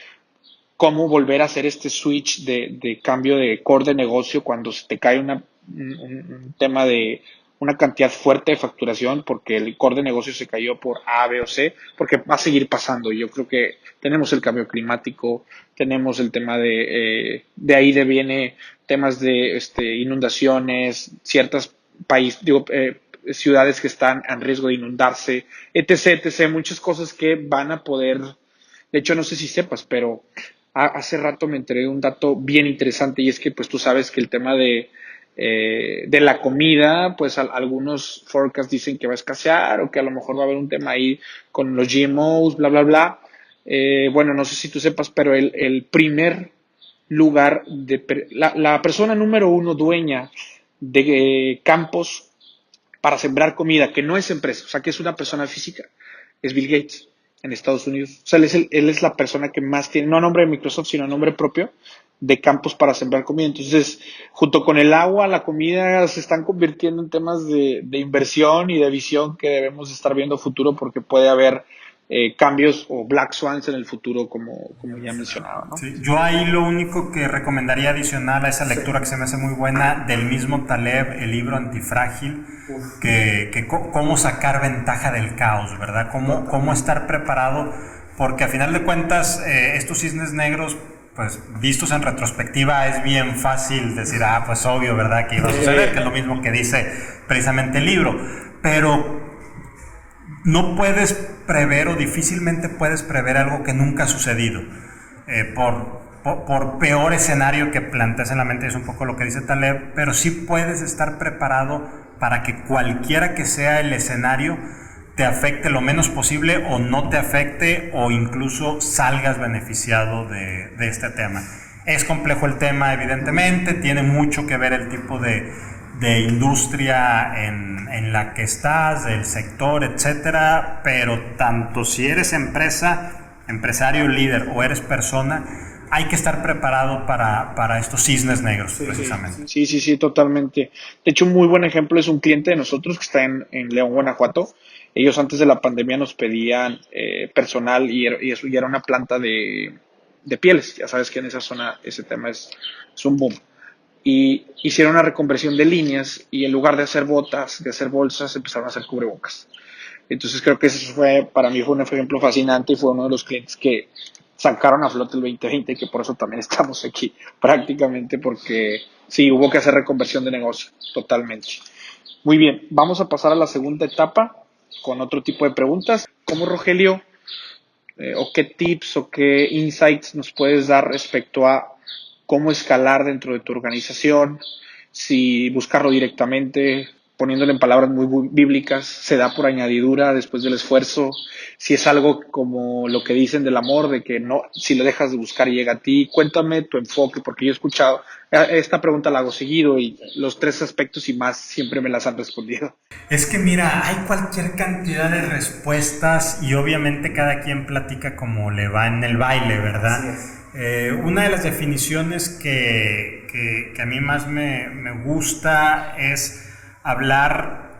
cómo volver a hacer este switch de, de cambio de core de negocio cuando se te cae un tema de una cantidad fuerte de facturación porque el core de negocio se cayó por A, B o C, porque va a seguir pasando. Yo creo que tenemos el cambio climático, tenemos el tema de, eh, de ahí de viene temas de este, inundaciones, ciertas países, digo, eh, ciudades que están en riesgo de inundarse, etc, etc, muchas cosas que van a poder, de hecho no sé si sepas, pero hace rato me enteré de un dato bien interesante y es que pues tú sabes que el tema de eh, de la comida, pues algunos forecasts dicen que va a escasear o que a lo mejor va a haber un tema ahí con los GMOs, bla, bla, bla. Eh, bueno, no sé si tú sepas, pero el, el primer lugar de la, persona número uno dueña de eh, campos para sembrar comida, que no es empresa, o sea, que es una persona física, es Bill Gates en Estados Unidos. O sea, él es, es la persona que más tiene, no nombre de Microsoft, sino nombre propio, de campos para sembrar comida. Entonces, junto con el agua, la comida se están convirtiendo en temas de, de inversión y de visión que debemos estar viendo futuro porque puede haber eh, cambios o black swans en el futuro, como, como ya mencionaba. ¿no? yo ahí lo único que recomendaría adicional a esa lectura que se me hace muy buena del mismo Taleb, el libro Antifrágil, que, que cómo sacar ventaja del caos, ¿verdad? Cómo, cómo estar preparado, porque a final de cuentas eh, estos cisnes negros pues vistos en retrospectiva es bien fácil decir, ah, pues obvio, ¿verdad? Que iba a suceder, que es lo mismo que dice precisamente el libro. Pero no puedes prever o difícilmente puedes prever algo que nunca ha sucedido. Eh, por, por, peor escenario que planteas en la mente, es un poco lo que dice Taleb, pero sí puedes estar preparado para que cualquiera que sea el escenario te afecte lo menos posible o no te afecte o incluso salgas beneficiado de, de este tema. Es complejo el tema, evidentemente, tiene mucho que ver el tipo de, de industria en, en, la que estás, del sector, etcétera, pero tanto si eres empresa, empresario, líder o eres persona, hay que estar preparado para, para estos cisnes negros, precisamente. Sí, sí, sí, totalmente. De hecho, un muy buen ejemplo es un cliente de nosotros que está en, en León, Guanajuato. Ellos antes de la pandemia nos pedían eh, personal y, y, eso, y era una planta de, de, pieles. Ya sabes que en esa zona ese tema es, es un boom y hicieron una reconversión de líneas y en lugar de hacer botas, de hacer bolsas, empezaron a hacer cubrebocas. Entonces creo que eso fue, para mí fue un ejemplo fascinante y fue uno de los clientes que sacaron a flote el 2020 y que por eso también estamos aquí prácticamente porque sí, hubo que hacer reconversión de negocio, totalmente. Muy bien, vamos a pasar a la segunda etapa con otro tipo de preguntas. ¿Cómo Rogelio eh, o qué tips o qué insights nos puedes dar respecto a cómo escalar dentro de tu organización, si buscarlo directamente, poniéndole en palabras muy bíblicas, se da por añadidura después del esfuerzo, si es algo como lo que dicen del amor, de que no, si lo dejas de buscar llega a ti, cuéntame tu enfoque, porque yo he escuchado, eh, esta pregunta la hago seguido y los tres aspectos y más siempre me las han respondido. Es que mira, hay cualquier cantidad de respuestas y obviamente cada quien platica como le va en el baile, ¿verdad? Eh, una de las definiciones que, que, a mí más me, me, gusta es hablar,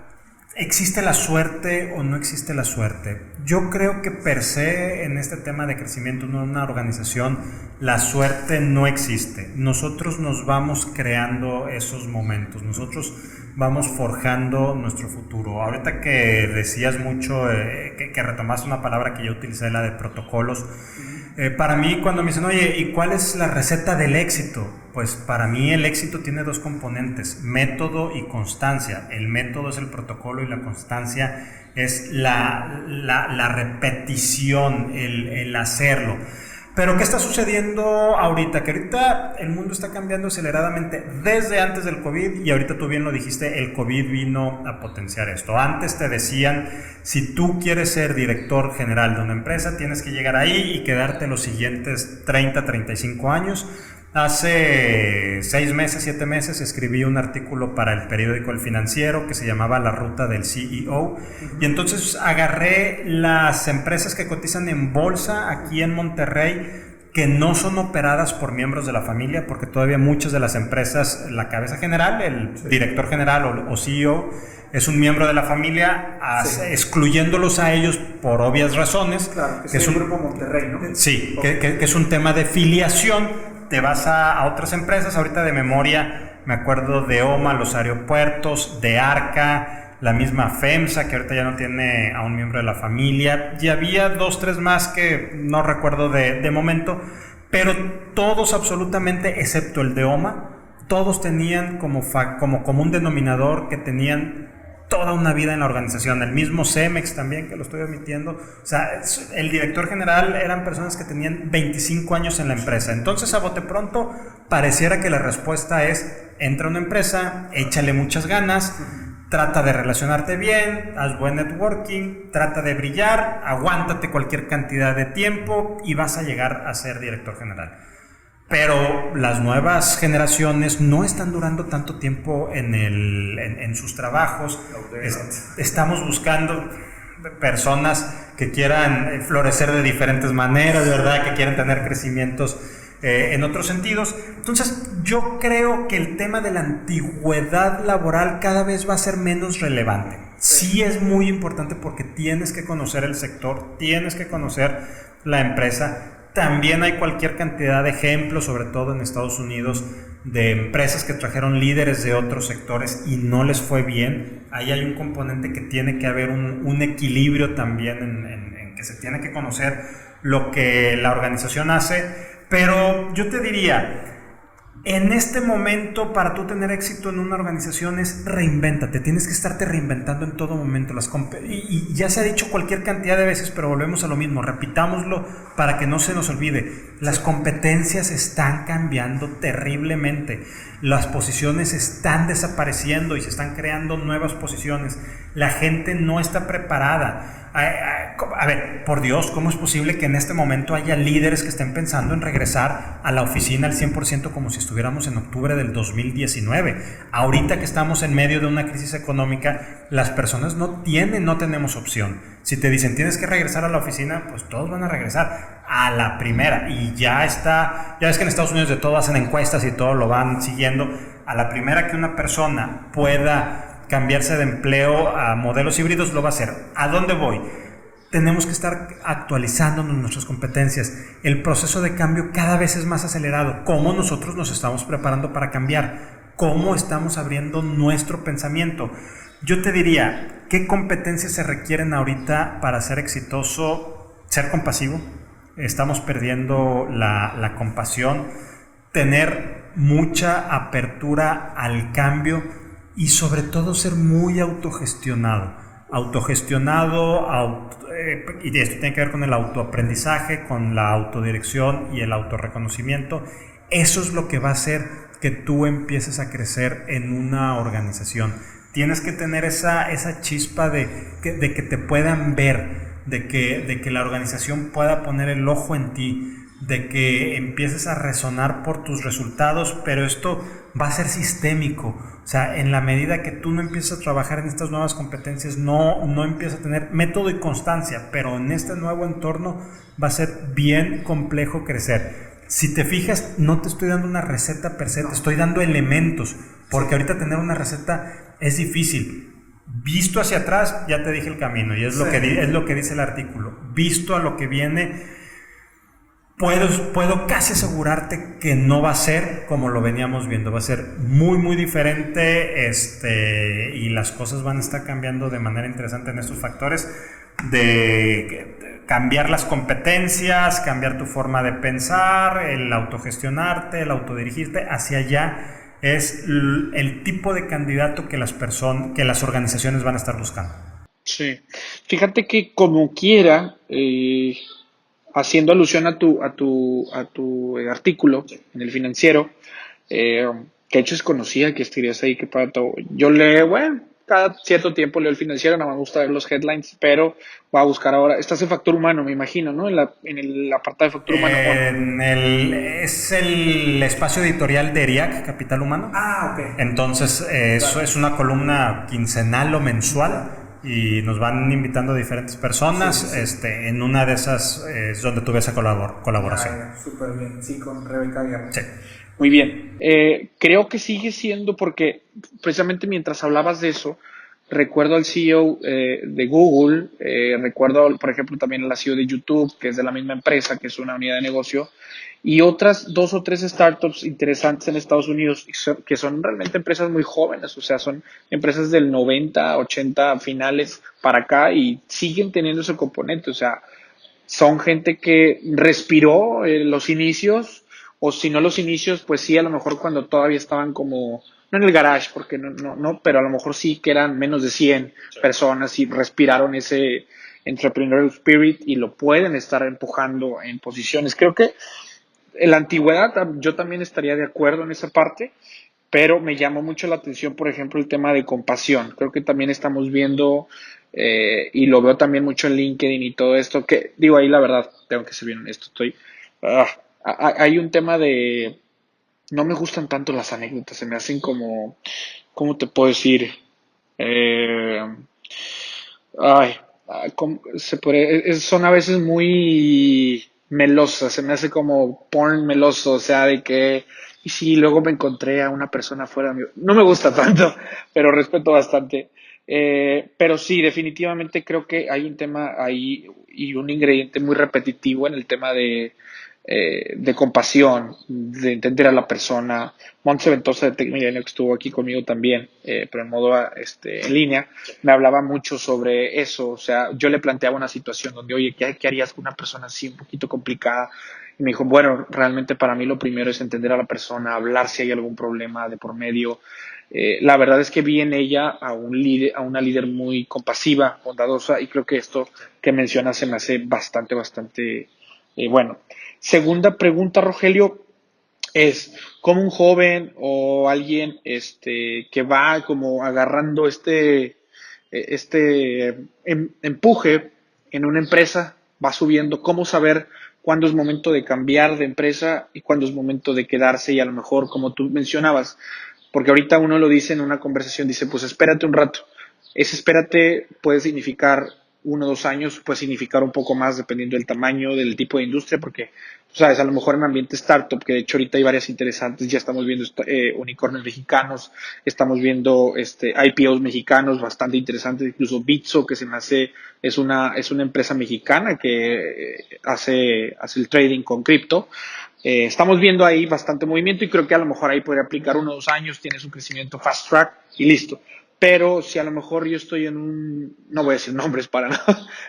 ¿existe la suerte o no existe la suerte? Yo creo que per se en este tema de crecimiento en una organización, la suerte no existe. Nosotros nos vamos creando esos momentos, nosotros vamos forjando nuestro futuro. Ahorita que decías mucho, eh, que, que retomaste una palabra que yo utilicé, la de protocolos, eh, para mí, cuando me dicen, oye, ¿y cuál es la receta del éxito? Pues para mí el éxito tiene dos componentes, método y constancia. El método es el protocolo y la constancia es la, repetición, el hacerlo. Pero ¿qué está sucediendo ahorita? Que ahorita el mundo está cambiando aceleradamente desde antes del COVID y ahorita tú bien lo dijiste, el COVID vino a potenciar esto. Antes te decían, si tú quieres ser director general de una empresa, tienes que llegar ahí y quedarte los siguientes 30, 35 años Hace seis meses, siete meses, escribí un artículo para el periódico El Financiero que se llamaba La Ruta del CEO. Y entonces agarré las empresas que cotizan en bolsa aquí en Monterrey que no son operadas por miembros de la familia, porque todavía muchas de las empresas, la cabeza general, el director general o, CEO, es un miembro de la familia, excluyéndolos a ellos por obvias razones. Claro, que, es un grupo Monterrey, ¿no? Sí, que, que, es un tema de filiación te vas a, otras empresas, ahorita de memoria me acuerdo de OMA, los aeropuertos, de ARCA, la misma FEMSA, que ahorita ya no tiene a un miembro de la familia, y había dos, tres más que no recuerdo de, de momento, pero todos absolutamente, excepto el de OMA, todos tenían como, como común denominador que tenían toda una vida en la organización. El mismo Cemex también, que lo estoy omitiendo. O sea, el director general eran personas que tenían 25 años en la empresa. Entonces, a bote pronto, pareciera que la respuesta es, entra a una empresa, échale muchas ganas, trata de relacionarte bien, haz buen networking, trata de brillar, aguántate cualquier cantidad de tiempo y vas a llegar a ser director general. Pero las nuevas generaciones no están durando tanto tiempo en, el, en, sus trabajos. estamos buscando, personas que quieran florecer de diferentes maneras, ¿verdad? Que quieran tener crecimientos eh, en otros sentidos. Entonces, yo creo que el tema de la antigüedad laboral cada vez va a ser menos relevante. Sí es muy importante porque tienes que conocer el sector, tienes que conocer la empresa. También hay cualquier cantidad de ejemplos, sobre todo en Estados Unidos, de empresas que trajeron líderes de otros sectores y no les fue bien. Ahí hay un componente que tiene que haber un, equilibrio también en que se tiene que conocer lo que la organización hace pero yo te diría, en este momento, para tú tener éxito en una organización es reinvéntate. Tienes que estarte reinventando en todo momento. Las y, ya se ha dicho cualquier cantidad de veces, pero volvemos a lo mismo. Repitámoslo para que no se nos olvide. Las competencias están cambiando terriblemente. Las posiciones están desapareciendo y se están creando nuevas posiciones. La gente no está preparada a ver, por Dios, ¿cómo es posible que en este momento haya líderes que estén pensando en regresar a la oficina al 100% como si estuviéramos en octubre del 2019? Ahorita que estamos en medio de una crisis económica, las personas no tienen, no tenemos opción. Si te dicen tienes que regresar a la oficina, pues todos van a regresar a la primera. Y ya está, ya ves que en Estados Unidos de todo hacen encuestas y todo lo van siguiendo. A la primera que una persona pueda cambiarse de empleo a modelos híbridos, lo va a hacer. ¿A dónde voy? Tenemos que estar actualizándonos nuestras competencias. El proceso de cambio cada vez es más acelerado. ¿Cómo nosotros nos estamos preparando para cambiar? ¿Cómo estamos abriendo nuestro pensamiento? Yo te diría, ¿qué competencias se requieren ahorita para ser exitoso? Ser compasivo. Estamos perdiendo la, la compasión. Tener mucha apertura al cambio y sobre todo ser muy autogestionado. Autogestionado, eh, y esto tiene que ver con el autoaprendizaje, con la autodirección y el autorreconocimiento. Eso es lo que va a hacer que tú empieces a crecer en una organización. Tienes que tener esa, esa chispa de que, de que te puedan ver, de que, de que la organización pueda poner el ojo en ti, de que empieces a resonar por tus resultados, pero esto va a ser sistémico. O sea, en la medida que tú no empiezas a trabajar en estas nuevas competencias, no, no empiezas a tener método y constancia, pero en este nuevo entorno va a ser bien complejo crecer. Si te fijas, no te estoy dando una receta per se, te estoy dando elementos, porque ahorita tener una receta es difícil. Visto hacia atrás, ya te dije el camino, y es, lo, que, es lo que dice el artículo. Visto a lo que viene, puedo, puedo casi asegurarte que no va a ser como lo veníamos viendo, va a ser muy, muy diferente este, y las cosas van a estar cambiando de manera interesante en estos factores de cambiar las competencias, cambiar tu forma de pensar, el autogestionarte, el autodirigirte. Hacia allá es el tipo de candidato que las personas, que las organizaciones van a estar buscando. Sí, fíjate que como quiera, eh, haciendo alusión a tu, a tu, a tu eh, artículo en el financiero, eh, que de hecho es conocida que estarías ahí, que para todo. Yo leo, bueno, cada cierto tiempo leo el financiero, no me gusta ver los headlines, pero voy a buscar ahora. Estás en factor humano, me imagino, ¿no? En, la, en el apartado de factor humano. En el, es el espacio editorial de ERIAC, Capital Humano. Ah, ok. Entonces, eso es una columna quincenal o mensual y nos van invitando a diferentes personas. Este, en una de esas es donde tuve esa colaboración. Ah, Súper bien, sí, con Rebeca Guerra. Sí. Muy bien. Eh, creo que sigue siendo porque precisamente mientras hablabas de eso, recuerdo al CEO eh, de Google, eh, recuerdo, por ejemplo, también al CEO de YouTube, que es de la misma empresa, que es una unidad de negocio, y otras dos o tres startups interesantes en Estados Unidos que son realmente empresas muy jóvenes, o sea, son empresas del 90, 80 finales para acá y siguen teniendo ese componente, o sea, son gente que respiró eh, los inicios, o si no los inicios, pues sí, a lo mejor cuando todavía estaban como, no en el garage, porque no, no, no pero a lo mejor sí que eran menos de 100 personas y respiraron ese entrepreneurial spirit y lo pueden estar empujando en posiciones. Creo que en la antigüedad yo también estaría de acuerdo en esa parte, pero me llamó mucho la atención, por ejemplo, el tema de compasión. Creo que también estamos viendo, eh, y lo veo también mucho en LinkedIn y todo esto, que digo ahí la verdad, tengo que ser bien honesto, estoy... Ah, hay un tema de... No me gustan tanto las anécdotas, se me hacen como... ¿Cómo te puedo decir? Eh, ay, ah, se son a veces muy melosas, se me hace como porn meloso, o sea, de que, y si luego me encontré a una persona fuera de no me gusta tanto, pero respeto bastante. Eh, pero sí, definitivamente creo que hay un tema ahí y un ingrediente muy repetitivo en el tema de, eh, de compasión, de entender a la persona. Montse Ventosa de Tecmilenio, que estuvo aquí conmigo también, eh, pero en modo este, en línea, me hablaba mucho sobre eso. O sea, yo le planteaba una situación donde, oye, ¿qué, qué harías con una persona así un poquito complicada? Y me dijo, bueno, realmente para mí lo primero es entender a la persona, hablar si hay algún problema de por medio, eh, la verdad es que vi en ella a, un líder, a una líder muy compasiva, bondadosa, y creo que esto que menciona se me hace bastante, bastante eh, bueno. Segunda pregunta, Rogelio, es como un joven o alguien este, que va como agarrando este, eh, este em, empuje en una empresa, va subiendo, cómo saber cuándo es momento de cambiar de empresa y cuándo es momento de quedarse y a lo mejor, como tú mencionabas, porque ahorita uno lo dice en una conversación, dice, pues espérate un rato. Ese espérate puede significar uno o dos años, puede significar un poco más dependiendo del tamaño, del tipo de industria, porque, sabes, a lo mejor en ambiente startup, que de hecho ahorita hay varias interesantes, ya estamos viendo eh, unicornios mexicanos, estamos viendo este, IPOs mexicanos bastante interesantes, incluso Bitso, que se me hace, es una, es una empresa mexicana que eh, hace, hace el trading con cripto. Eh, estamos viendo ahí bastante movimiento y creo que a lo mejor ahí podría aplicar uno o dos años, tienes un crecimiento fast track y listo. Pero si a lo mejor yo estoy en un, no voy a decir nombres para no,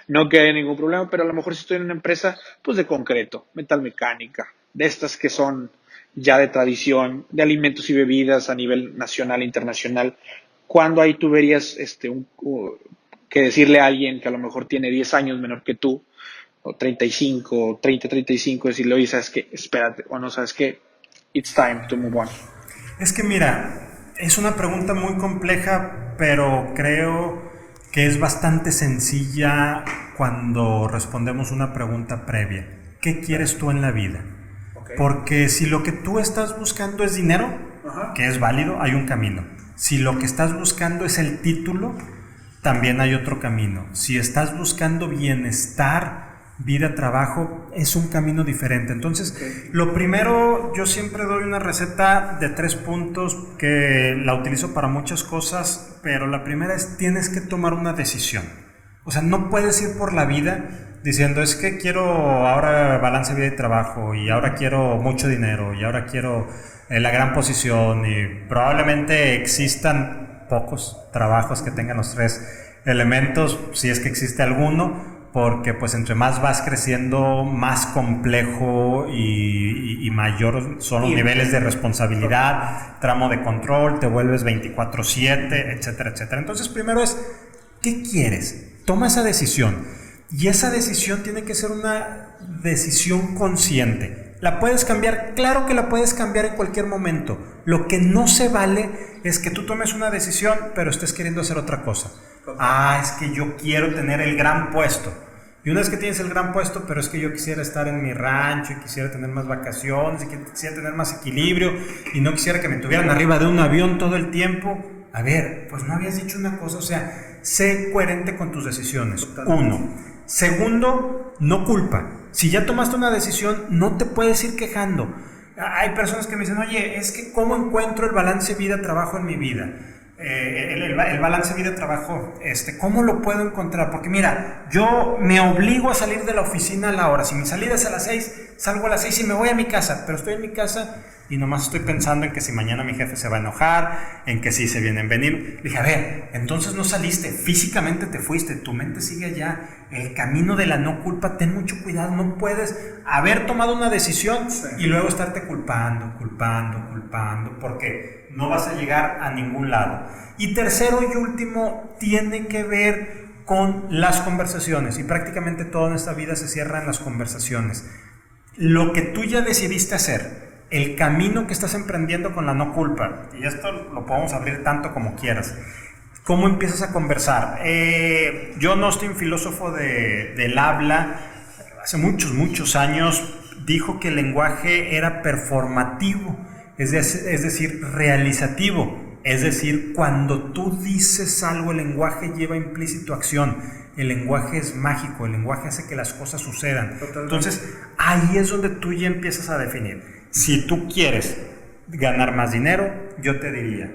no que haya ningún problema, pero a lo mejor si estoy en una empresa, pues de concreto, metal mecánica, de estas que son ya de tradición, de alimentos y bebidas a nivel nacional internacional, cuando ahí tú verías este, un, que decirle a alguien que a lo mejor tiene 10 años menor que tú, o 35, 30, 35, decirle, oye, ¿sabes qué? Espérate, o no, ¿sabes qué? It's time to move on. Es que mira, es una pregunta muy compleja, pero creo que es bastante sencilla cuando respondemos una pregunta previa. ¿Qué quieres tú en la vida? Porque si lo que tú estás buscando es dinero, que es válido, hay un camino. Si lo que estás buscando es el título, también hay otro camino. Si estás buscando bienestar, vida, trabajo, es un camino diferente. Entonces, lo primero, yo siempre doy una receta de tres puntos que la utilizo para muchas cosas, pero la primera es tienes que tomar una decisión. O sea, no puedes ir por la vida diciendo es que quiero ahora balance vida y trabajo y ahora quiero mucho dinero y ahora quiero eh, la gran posición y probablemente existan pocos trabajos que tengan los tres elementos, si es que existe alguno, porque pues entre más vas creciendo, más complejo y, mayor son los niveles de responsabilidad, tramo de control, te vuelves 24/7, etcétera, etcétera. Entonces primero es, ¿qué quieres? Toma esa decisión. Y esa decisión tiene que ser una decisión consciente. ¿La puedes cambiar? Claro que la puedes cambiar en cualquier momento. Lo que no se vale es que tú tomes una decisión pero estés queriendo hacer otra cosa. Ah, es que yo quiero tener el gran puesto. Y una vez que tienes el gran puesto, pero es que yo quisiera estar en mi rancho y quisiera tener más vacaciones y quisiera tener más equilibrio y no quisiera que me tuvieran arriba de un avión todo el tiempo. A ver, pues no habías dicho una cosa, o sea, sé coherente con tus decisiones. Uno. Segundo, no culpa. Si ya tomaste una decisión, no te puedes ir quejando. Hay personas que me dicen, oye, es que ¿cómo encuentro el balance vida-trabajo en mi vida? Eh, el, balance vida-trabajo, este, ¿cómo lo puedo encontrar? Porque mira, yo me obligo a salir de la oficina a la hora. Si mi salida es a las 6, salgo a las 6 y me voy a mi casa, pero estoy en mi casa y nomás estoy pensando en que si mañana mi jefe se va a enojar, en que si se vienen a venir. dije, a ver, entonces no saliste, físicamente te fuiste, tu mente sigue allá. El camino de la no culpa, ten mucho cuidado, no puedes haber tomado una decisión y luego estarte culpando, culpando, culpando, porque no vas a llegar a ningún lado. Y tercero y último, tiene que ver con las conversaciones y prácticamente toda nuestra vida se cierra en las conversaciones. Lo que tú ya decidiste hacer, el camino que estás emprendiendo con la no culpa, y esto lo podemos abrir tanto como quieras, ¿cómo empiezas a conversar? Eh, yo no filósofo de, del habla, hace muchos, muchos años dijo que el lenguaje era performativo, es, es decir, realizativo. Es decir, cuando tú dices algo, el lenguaje lleva implícito acción. El lenguaje es mágico, el lenguaje hace que las cosas sucedan. Entonces, ahí es donde tú ya empiezas a definir. Si tú quieres ganar más dinero, yo te diría,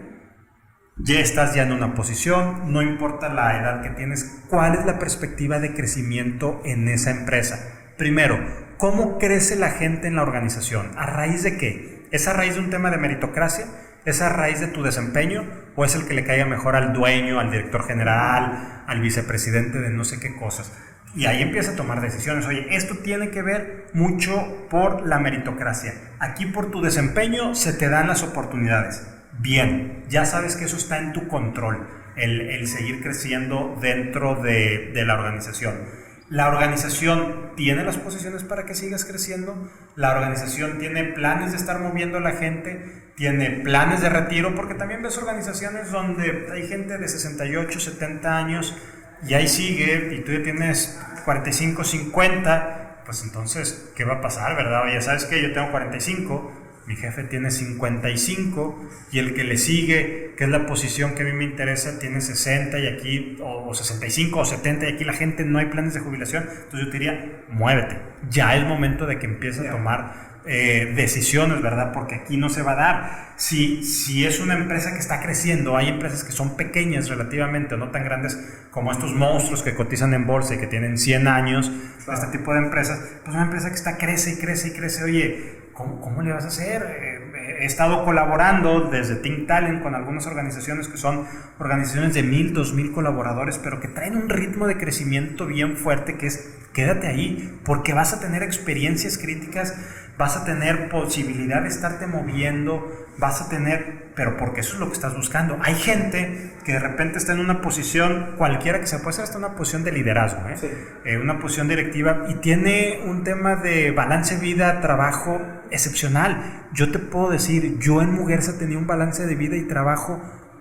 ya estás ya en una posición, no importa la edad que tienes, ¿cuál es la perspectiva de crecimiento en esa empresa? Primero, ¿cómo crece la gente en la organización? ¿A raíz de qué? ¿Es a raíz de un tema de meritocracia? ¿Es a raíz de tu desempeño? ¿O es el que le caiga mejor al dueño, al director general, al vicepresidente de no sé qué cosas? Y ahí empieza a tomar decisiones. Oye, esto tiene que ver mucho por la meritocracia. Aquí por tu desempeño se te dan las oportunidades. Bien, ya sabes que eso está en tu control, el, seguir creciendo dentro de, de la organización. La organización tiene las posiciones para que sigas creciendo. La organización tiene planes de estar moviendo a la gente, tiene planes de retiro, porque también ves organizaciones donde hay gente de 68, 70 años y ahí sigue, y tú ya tienes 45, 50, pues entonces, ¿qué va a pasar, verdad? Oye, ¿sabes qué? Yo tengo 45, mi jefe tiene 55, y el que le sigue, que es la posición que a mí me interesa, tiene 60, y aquí, o, 65 o 70, y aquí la gente no hay planes de jubilación, entonces yo te diría, muévete, ya es momento de que empieces a tomar eh, decisiones, ¿verdad? Porque aquí no se va a dar. Si, si es una empresa que está creciendo, hay empresas que son pequeñas relativamente, no tan grandes como estos monstruos que cotizan en bolsa y que tienen 100 años, este tipo de empresas, pues una empresa que está crece y crece y crece, oye, ¿cómo, le vas a hacer? Eh, he estado colaborando desde Think Talent con algunas organizaciones que son organizaciones de mil, dos mil colaboradores, pero que traen un ritmo de crecimiento bien fuerte que es quédate ahí porque vas a tener experiencias críticas vas a tener posibilidad de estarte moviendo, vas a tener, pero porque eso es lo que estás buscando. Hay gente que de repente está en una posición, cualquiera que se puede ser hasta una posición de liderazgo, ¿eh? Eh, una posición directiva, y tiene un tema de balance vida-trabajo excepcional. Yo te puedo decir, yo en Mujerza tenía un balance de vida y trabajo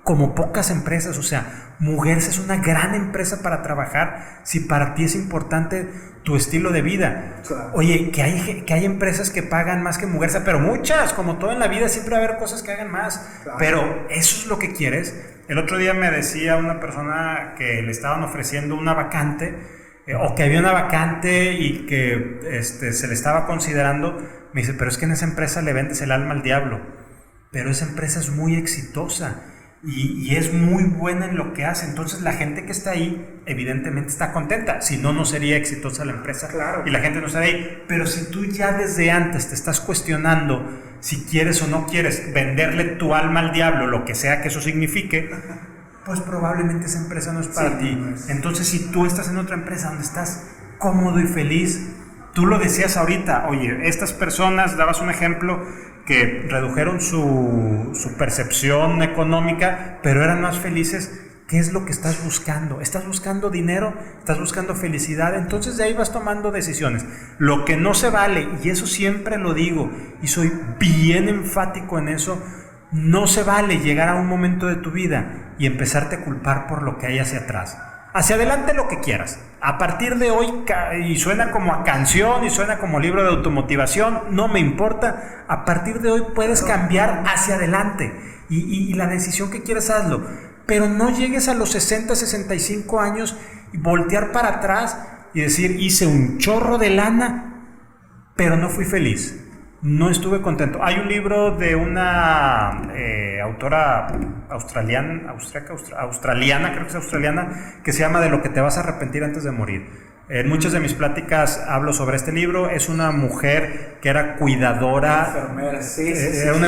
como pocas empresas, o sea, Mujerza es una gran empresa para trabajar si para ti es importante tu estilo de vida. Oye, que hay, que hay empresas que pagan más que Mujerza, pero muchas, como todo en la vida, siempre va a haber cosas que hagan más. Pero eso es lo que quieres. El otro día me decía una persona que le estaban ofreciendo una vacante, eh, o que había una vacante y que este, se le estaba considerando. Me dice, pero es que en esa empresa le vendes el alma al diablo. Pero esa empresa es muy exitosa y, es muy buena en lo que hace. Entonces la gente que está ahí evidentemente está contenta. Si no, no sería exitosa la empresa claro. y la gente no estaría ahí. Pero si tú ya desde antes te estás cuestionando si quieres o no quieres venderle tu alma al diablo, lo que sea que eso signifique, pues probablemente esa empresa no es para ti. Entonces si tú estás en otra empresa donde estás cómodo y feliz, tú lo decías ahorita, oye, estas personas, dabas un ejemplo, que redujeron su, percepción económica, pero eran más felices. ¿Qué es lo que estás buscando? ¿Estás buscando dinero? ¿Estás buscando felicidad? Entonces de ahí vas tomando decisiones. Lo que no se vale, y eso siempre lo digo, y soy bien enfático en eso, no se vale llegar a un momento de tu vida y empezarte a culpar por lo que hay hacia atrás. Hacia adelante lo que quieras. A partir de hoy, y suena como a canción y suena como libro de automotivación, no me importa. A partir de hoy puedes cambiar hacia adelante. Y, la decisión que quieras, hazlo. Pero no llegues a los 60, 65 años y voltear para atrás y decir, hice un chorro de lana, pero no fui feliz no estuve contento. Hay un libro de una eh, autora australiana, australiana, creo que es australiana, que se llama De lo que te vas a arrepentir antes de morir. En muchas de mis pláticas hablo sobre este libro. Es una mujer que era cuidadora. Enfermera, sí, sí, una,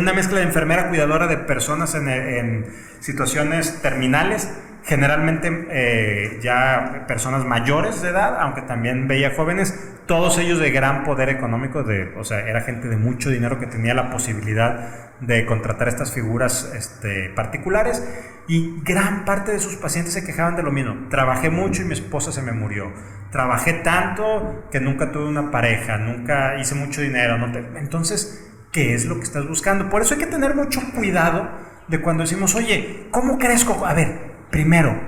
una, mezcla de enfermera cuidadora de personas en, en situaciones terminales generalmente eh, ya personas mayores de edad, aunque también veía jóvenes, todos ellos de gran poder económico, de, o sea, era gente de mucho dinero que tenía la posibilidad de contratar estas figuras este, particulares y gran parte de sus pacientes se quejaban de lo mismo. Trabajé mucho y mi esposa se me murió. Trabajé tanto que nunca tuve una pareja, nunca hice mucho dinero. No Entonces, ¿qué es lo que estás buscando? Por eso hay que tener mucho cuidado de cuando decimos, oye, ¿cómo crezco? A ver, Primero,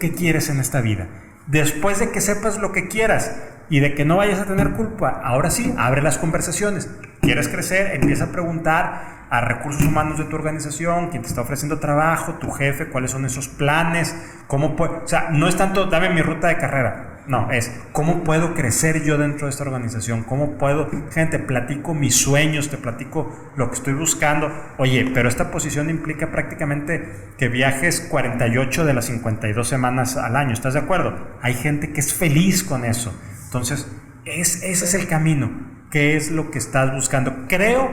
¿qué quieres en esta vida? Después de que sepas lo que quieras, y de que no vayas a tener culpa. Ahora sí, abre las conversaciones. ¿Quieres crecer? Empieza a preguntar a recursos humanos de tu organización, quién te está ofreciendo trabajo, tu jefe, cuáles son esos planes, cómo puedo, o sea, no es tanto dame mi ruta de carrera, no, es cómo puedo crecer yo dentro de esta organización, cómo puedo, gente, platico mis sueños, te platico lo que estoy buscando. Oye, pero esta posición implica prácticamente que viajes 48 de las 52 semanas al año, ¿estás de acuerdo? Hay gente que es feliz con eso. Entonces, es, ese es el camino. ¿Qué es lo que estás buscando? Creo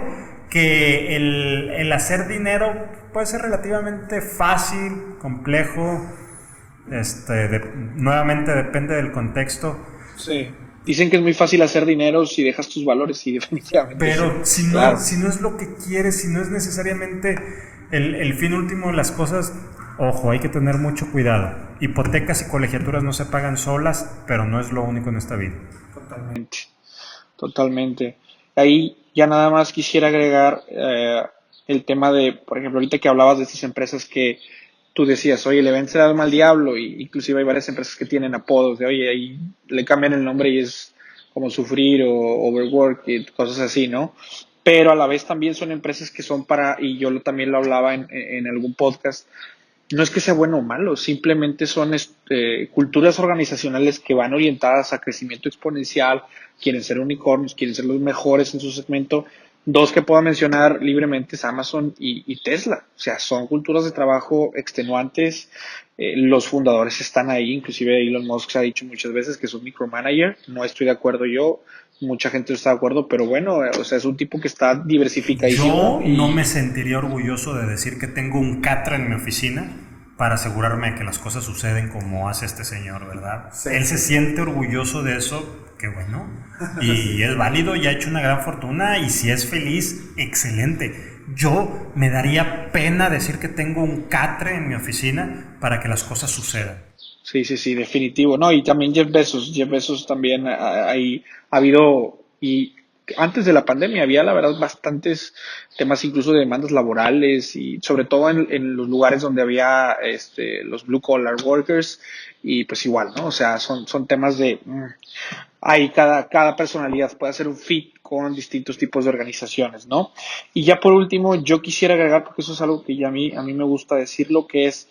que el, el hacer dinero puede ser relativamente fácil, complejo, este, nuevamente depende del contexto. Sí. Dicen que es muy fácil hacer dinero si dejas tus valores, y definitivamente. Pero si, no, si no es lo que quieres, si no es necesariamente el, el fin último de las cosas, ojo, hay que tener mucho cuidado. Hipotecas y colegiaturas no se pagan solas, pero no es lo único en esta vida. Totalmente. Totalmente. Ahí ya nada más quisiera agregar eh, el tema de, por ejemplo, ahorita que hablabas de estas empresas que tú decías, oye, le vence el alma al diablo, y inclusive hay varias empresas que tienen apodos de, oye, ahí le cambian el nombre y es como sufrir o overwork y cosas así, ¿no? Pero a la vez también son empresas que son para, y yo también lo hablaba en, algún podcast, no es que sea bueno o malo, simplemente son este, culturas organizacionales que van orientadas a crecimiento exponencial, quieren ser unicornios, quieren ser los mejores en su segmento Dos que puedo mencionar libremente es Amazon y, Tesla. O sea, son culturas de trabajo extenuantes. Eh, los fundadores están ahí, inclusive Elon Musk se ha dicho muchas veces que es un micromanager. No estoy de acuerdo yo, mucha gente está de acuerdo, pero bueno, o sea, es un tipo que está diversificadísimo. Yo no me sentiría orgulloso de decir que tengo un Catra en mi oficina para asegurarme que las cosas suceden como hace este señor, ¿verdad? Él se siente orgulloso de eso qué bueno. Y es válido y ha hecho una gran fortuna y si es feliz, excelente. Yo me daría pena decir que tengo un catre en mi oficina para que las cosas sucedan. Sí, sí, sí, definitivo. No, y también Jeff Bezos. Jeff Bezos también hay, ha habido, y antes de la pandemia había, la verdad, bastantes temas incluso de demandas laborales y sobre todo en, los lugares donde había este, los blue collar workers y pues igual, ¿no? O sea, son, son temas de... Mm, ahí cada, cada personalidad puede hacer un fit con distintos tipos de organizaciones, ¿no? Y ya por último, yo quisiera agregar, porque eso es algo que ya a mí, a mí me gusta decirlo, que es,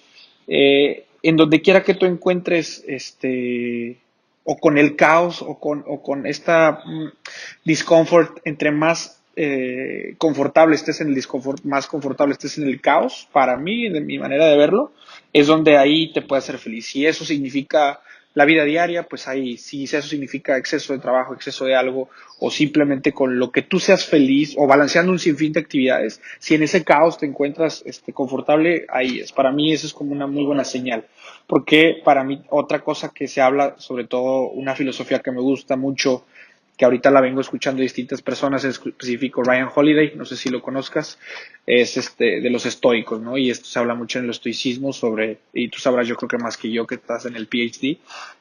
eh, en donde quiera que tú encuentres, este, o con el caos, o con, o con esta mm, discomfort, entre más eh, confortable estés en el disconfort, más confortable estés en el caos, para mí, de mi manera de verlo, es donde ahí te puede hacer feliz. Si eso significa la vida diaria, pues ahí, si eso significa exceso de trabajo, exceso de algo, o simplemente con lo que tú seas feliz, o balanceando un sinfín de actividades, si en ese caos te encuentras este, confortable, ahí es. Para mí eso es como una muy buena señal. Porque para mí otra cosa que se habla, sobre todo una filosofía que me gusta mucho, que ahorita la vengo escuchando de distintas personas, en específico Ryan Holiday, no sé si lo conozcas, es este de los estoicos, ¿no? Y esto se habla mucho en el estoicismo sobre, y tú sabrás yo creo que más que yo que estás en el PhD,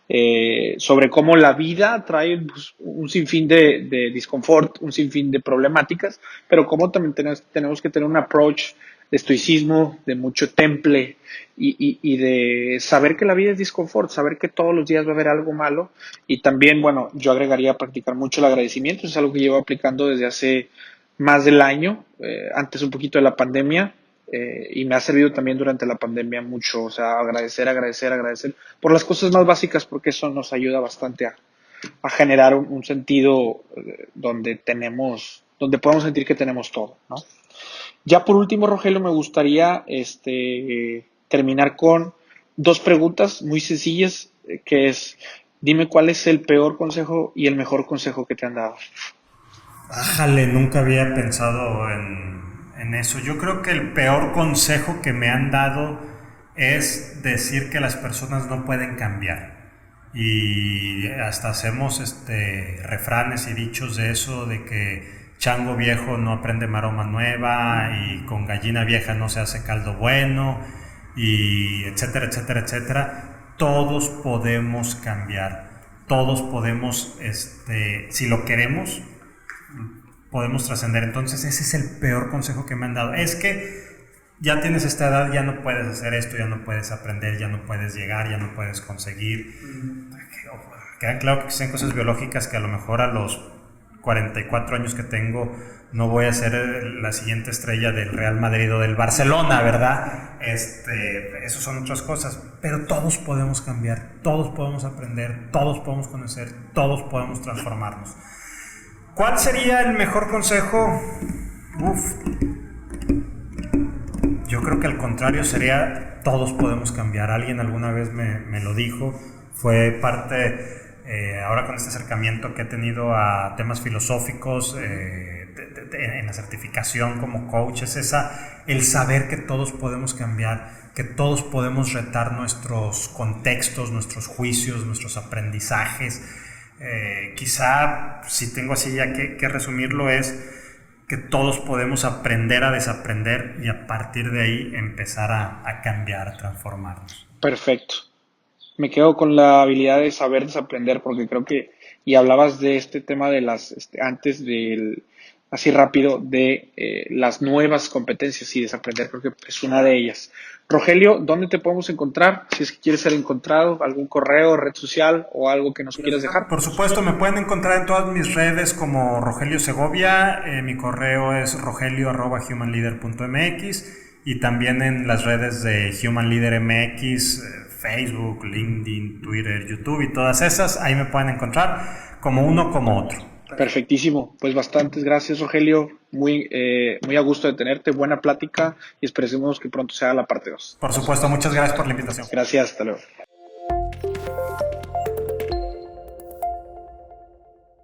eh, sobre cómo la vida trae pues, un sinfín de, de disconfort, un sinfín de problemáticas, pero cómo también tenemos, tenemos que tener un approach de estoicismo, de mucho temple y, y, de saber que la vida es disconfort, saber que todos los días va a haber algo malo y también, bueno, yo agregaría practicar mucho el agradecimiento, es algo que llevo aplicando desde hace más del año, eh, antes un poquito de la pandemia eh, y me ha servido también durante la pandemia mucho, o sea, agradecer, agradecer, agradecer por las cosas más básicas porque eso nos ayuda bastante a, a generar un, un sentido eh, donde tenemos, donde podemos sentir que tenemos todo, ¿no? Ya por último, Rogelio, me gustaría este, terminar con dos preguntas muy sencillas, que es, dime cuál es el peor consejo y el mejor consejo que te han dado. Bájale, nunca había pensado en, en eso. Yo creo que el peor consejo que me han dado es decir que las personas no pueden cambiar. Y hasta hacemos este, refranes y dichos de eso, de que chango viejo no aprende maroma nueva y con gallina vieja no se hace caldo bueno y etcétera, etcétera, etcétera. Todos podemos cambiar, todos podemos, este, si lo queremos, podemos trascender. Entonces ese es el peor consejo que me han dado. Es que ya tienes esta edad, ya no puedes hacer esto, ya no puedes aprender, ya no puedes llegar, ya no puedes conseguir. Quedan claro que existen cosas biológicas que a lo mejor a los 44 años que tengo no voy a ser la siguiente estrella del Real Madrid o del Barcelona, ¿verdad? Este, eso son otras cosas, pero todos podemos cambiar, todos podemos aprender, todos podemos conocer, todos podemos transformarnos. ¿Cuál sería el mejor consejo? Uf. Yo creo que al contrario sería todos podemos cambiar. Alguien alguna vez me, me lo dijo, fue parte eh, ahora con este acercamiento que he tenido a temas filosóficos, eh, en la certificación como coach, es esa, el saber que todos podemos cambiar, que todos podemos retar nuestros contextos, nuestros juicios, nuestros aprendizajes. Eh, quizá, si tengo así ya que, que resumirlo, es que todos podemos aprender a desaprender y a partir de ahí empezar a, a cambiar, a transformarnos. Perfecto me quedo con la habilidad de saber desaprender, porque creo que, y hablabas de este tema de las, este, antes del, así rápido, de eh, las nuevas competencias y desaprender, creo que es una de ellas. Rogelio, ¿dónde te podemos encontrar? Si es que quieres ser encontrado, algún correo, red social o algo que nos quieras dejar. Por supuesto, me pueden encontrar en todas mis redes como Rogelio Segovia. Eh, mi correo es rogelio.humanleader.mx y también en las redes de Human Leader MX. Eh, Facebook, LinkedIn, Twitter, YouTube y todas esas, ahí me pueden encontrar como uno como otro. Perfectísimo, pues bastantes gracias Rogelio, muy, eh, muy a gusto de tenerte, buena plática y esperemos que pronto sea la parte 2. Por supuesto, muchas gracias por la invitación. Gracias, hasta luego.